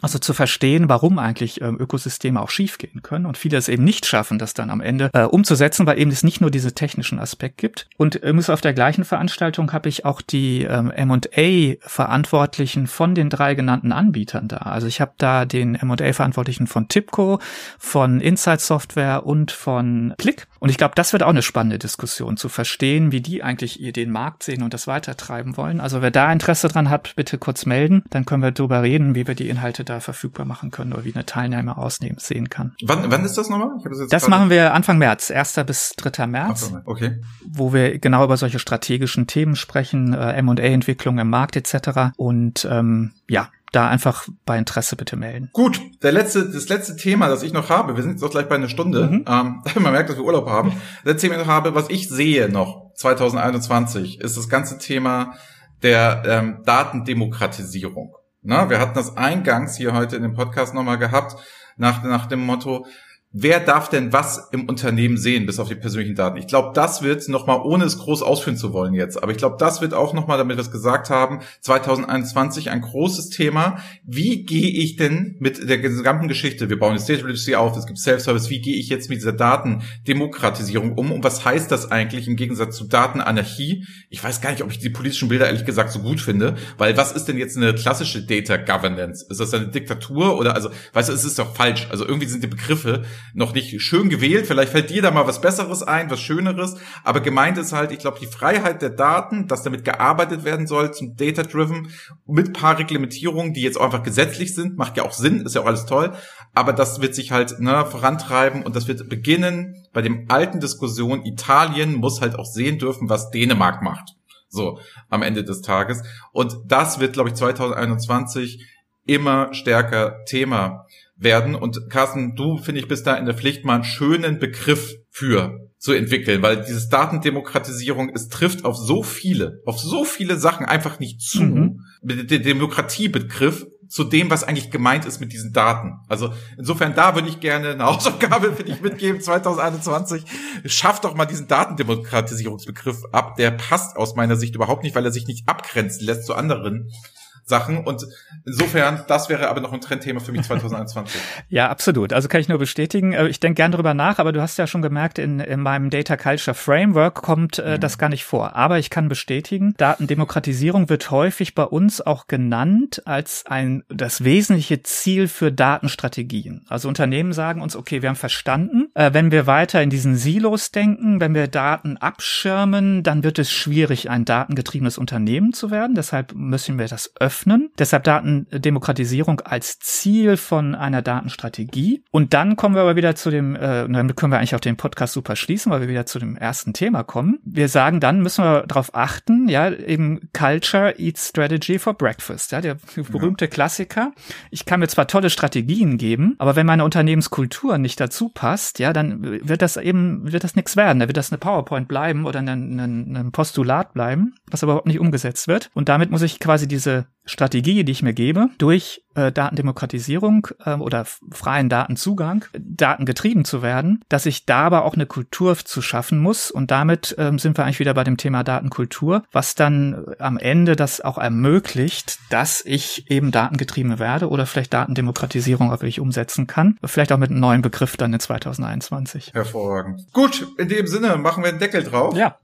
Also zu verstehen, warum eigentlich ähm, Ökosysteme auch schiefgehen können und viele es eben nicht schaffen, das dann am Ende äh, umzusetzen, weil eben es nicht nur diese technischen Aspekt gibt. Und äh, auf der gleichen Veranstaltung habe ich auch die ähm, M&A-Verantwortlichen von den drei genannten Anbietern da. Also ich habe da den M&A-Verantwortlichen von Tipco, von Insight Software und von Click. Und ich glaube, das wird auch eine spannende Diskussion, zu verstehen, wie die eigentlich den Markt sehen und das weitertreiben wollen. Also wer da Interesse dran hat, bitte kurz melden, dann können wir darüber reden, wie wir die Inhalte da verfügbar machen können oder wie eine Teilnehmer ausnehmen sehen kann. Wann, wann ist das nochmal? das das machen wir Anfang März, 1. bis 3. März. Okay. Wo wir genau über solche strategischen Themen sprechen, äh, M&A-Entwicklung im Markt etc. Und ähm, ja, da einfach bei Interesse bitte melden. Gut, der letzte, das letzte Thema, das ich noch habe, wir sind jetzt auch gleich bei einer Stunde, mhm. ähm, man merkt, dass wir Urlaub haben. Das letzte Thema, das ich noch habe, was ich sehe noch 2021, ist das ganze Thema der ähm, Datendemokratisierung. Na, wir hatten das eingangs hier heute in dem Podcast nochmal gehabt, nach, nach dem Motto, wer darf denn was im Unternehmen sehen, bis auf die persönlichen Daten? Ich glaube, das wird nochmal, ohne es groß ausführen zu wollen jetzt, aber ich glaube, das wird auch nochmal, damit wir es gesagt haben, 2021 ein großes Thema. Wie gehe ich denn mit der gesamten Geschichte, wir bauen jetzt Data Literacy auf, es gibt Self-Service, wie gehe ich jetzt mit dieser Datendemokratisierung um und was heißt das eigentlich im Gegensatz zu Datenanarchie? Ich weiß gar nicht, ob ich die politischen Bilder ehrlich gesagt so gut finde, weil was ist denn jetzt eine klassische Data Governance? Ist das eine Diktatur oder also, weißt du, es ist doch falsch. Also irgendwie sind die Begriffe noch nicht schön gewählt. Vielleicht fällt dir da mal was Besseres ein, was Schöneres. Aber gemeint ist halt, ich glaube, die Freiheit der Daten, dass damit gearbeitet werden soll zum Data-Driven mit paar Reglementierungen, die jetzt auch einfach gesetzlich sind, macht ja auch Sinn, ist ja auch alles toll. Aber das wird sich halt ne, vorantreiben und das wird beginnen bei dem alten Diskussion. Italien muss halt auch sehen dürfen, was Dänemark macht. So, am Ende des Tages. Und das wird, glaube ich, 2021 immer stärker Thema werden. Und Carsten, du, finde ich, bist da in der Pflicht, mal einen schönen Begriff für zu entwickeln, weil dieses Datendemokratisierung, es trifft auf so viele, auf so viele Sachen einfach nicht zu. Mhm. Der Demokratiebegriff zu dem, was eigentlich gemeint ist mit diesen Daten. Also insofern, da würde ich gerne eine Hausaufgabe für dich mitgeben, 2021. Schaff doch mal diesen Datendemokratisierungsbegriff ab. Der passt aus meiner Sicht überhaupt nicht, weil er sich nicht abgrenzen lässt zu anderen Sachen. Und insofern, das wäre aber noch ein Trendthema für mich 2021. ja, absolut. Also kann ich nur bestätigen. Äh, ich denke gern drüber nach, aber du hast ja schon gemerkt, in, in meinem Data Culture Framework kommt äh, mhm. das gar nicht vor. Aber ich kann bestätigen, Datendemokratisierung wird häufig bei uns auch genannt als ein das wesentliche Ziel für Datenstrategien. Also Unternehmen sagen uns, okay, wir haben verstanden, äh, wenn wir weiter in diesen Silos denken, wenn wir Daten abschirmen, dann wird es schwierig, ein datengetriebenes Unternehmen zu werden. Deshalb müssen wir das öffnen öffnen. Deshalb Datendemokratisierung als Ziel von einer Datenstrategie. Und dann kommen wir aber wieder zu dem, äh, damit können wir eigentlich auch den Podcast super schließen, weil wir wieder zu dem ersten Thema kommen. Wir sagen, dann müssen wir darauf achten, ja, eben Culture Eats Strategy for Breakfast, ja, der berühmte ja. Klassiker. Ich kann mir zwar tolle Strategien geben, aber wenn meine Unternehmenskultur nicht dazu passt, ja, dann wird das eben, wird das nichts werden. Da wird das eine PowerPoint bleiben oder ein, ein, ein Postulat bleiben, was aber überhaupt nicht umgesetzt wird. Und damit muss ich quasi diese Strategie, die ich mir gebe, durch äh, Datendemokratisierung äh, oder freien Datenzugang, datengetrieben zu werden, dass ich da aber auch eine Kultur zu schaffen muss. Und damit ähm, sind wir eigentlich wieder bei dem Thema Datenkultur, was dann äh, am Ende das auch ermöglicht, dass ich eben datengetrieben werde oder vielleicht Datendemokratisierung auch wirklich umsetzen kann. Vielleicht auch mit einem neuen Begriff dann in 2021. Hervorragend. Gut, in dem Sinne machen wir den Deckel drauf. Ja.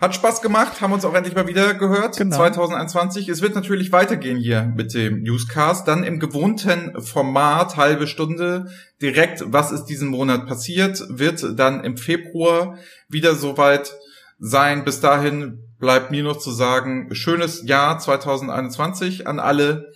Hat Spaß gemacht, haben uns auch endlich mal wieder gehört. Genau. 2021. Es wird natürlich weitergehen hier mit dem Newscast. Dann im gewohnten Format, halbe Stunde, direkt, was ist diesen Monat passiert, wird dann im Februar wieder soweit sein. Bis dahin bleibt mir noch zu sagen, schönes Jahr 2021 an alle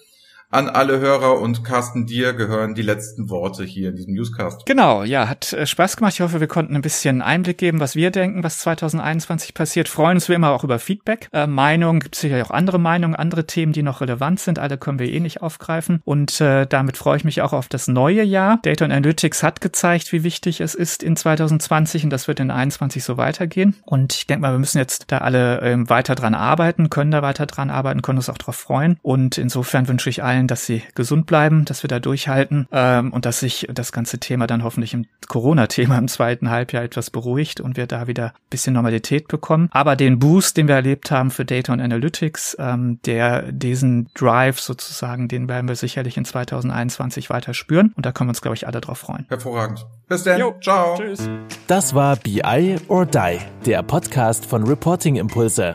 an alle Hörer und Carsten, dir gehören die letzten Worte hier in diesem Newscast. Genau, ja, hat äh, Spaß gemacht. Ich hoffe, wir konnten ein bisschen Einblick geben, was wir denken, was 2021 passiert. Freuen uns wie immer auch über Feedback. Äh, Meinungen, gibt sicher auch andere Meinungen, andere Themen, die noch relevant sind. Alle können wir eh nicht aufgreifen. Und äh, damit freue ich mich auch auf das neue Jahr. Data Analytics hat gezeigt, wie wichtig es ist in 2020 und das wird in 2021 so weitergehen. Und ich denke mal, wir müssen jetzt da alle ähm, weiter dran arbeiten, können da weiter dran arbeiten, können uns auch darauf freuen. Und insofern wünsche ich allen allen, dass sie gesund bleiben, dass wir da durchhalten ähm, und dass sich das ganze Thema dann hoffentlich im Corona-Thema im zweiten Halbjahr etwas beruhigt und wir da wieder ein bisschen Normalität bekommen. Aber den Boost, den wir erlebt haben für Data und Analytics, ähm, der diesen Drive sozusagen, den werden wir sicherlich in 2021 weiter spüren und da können wir uns, glaube ich, alle drauf freuen. Hervorragend. Bis dann. Jo, Ciao. Tschüss. Das war BI or Die, der Podcast von Reporting Impulse.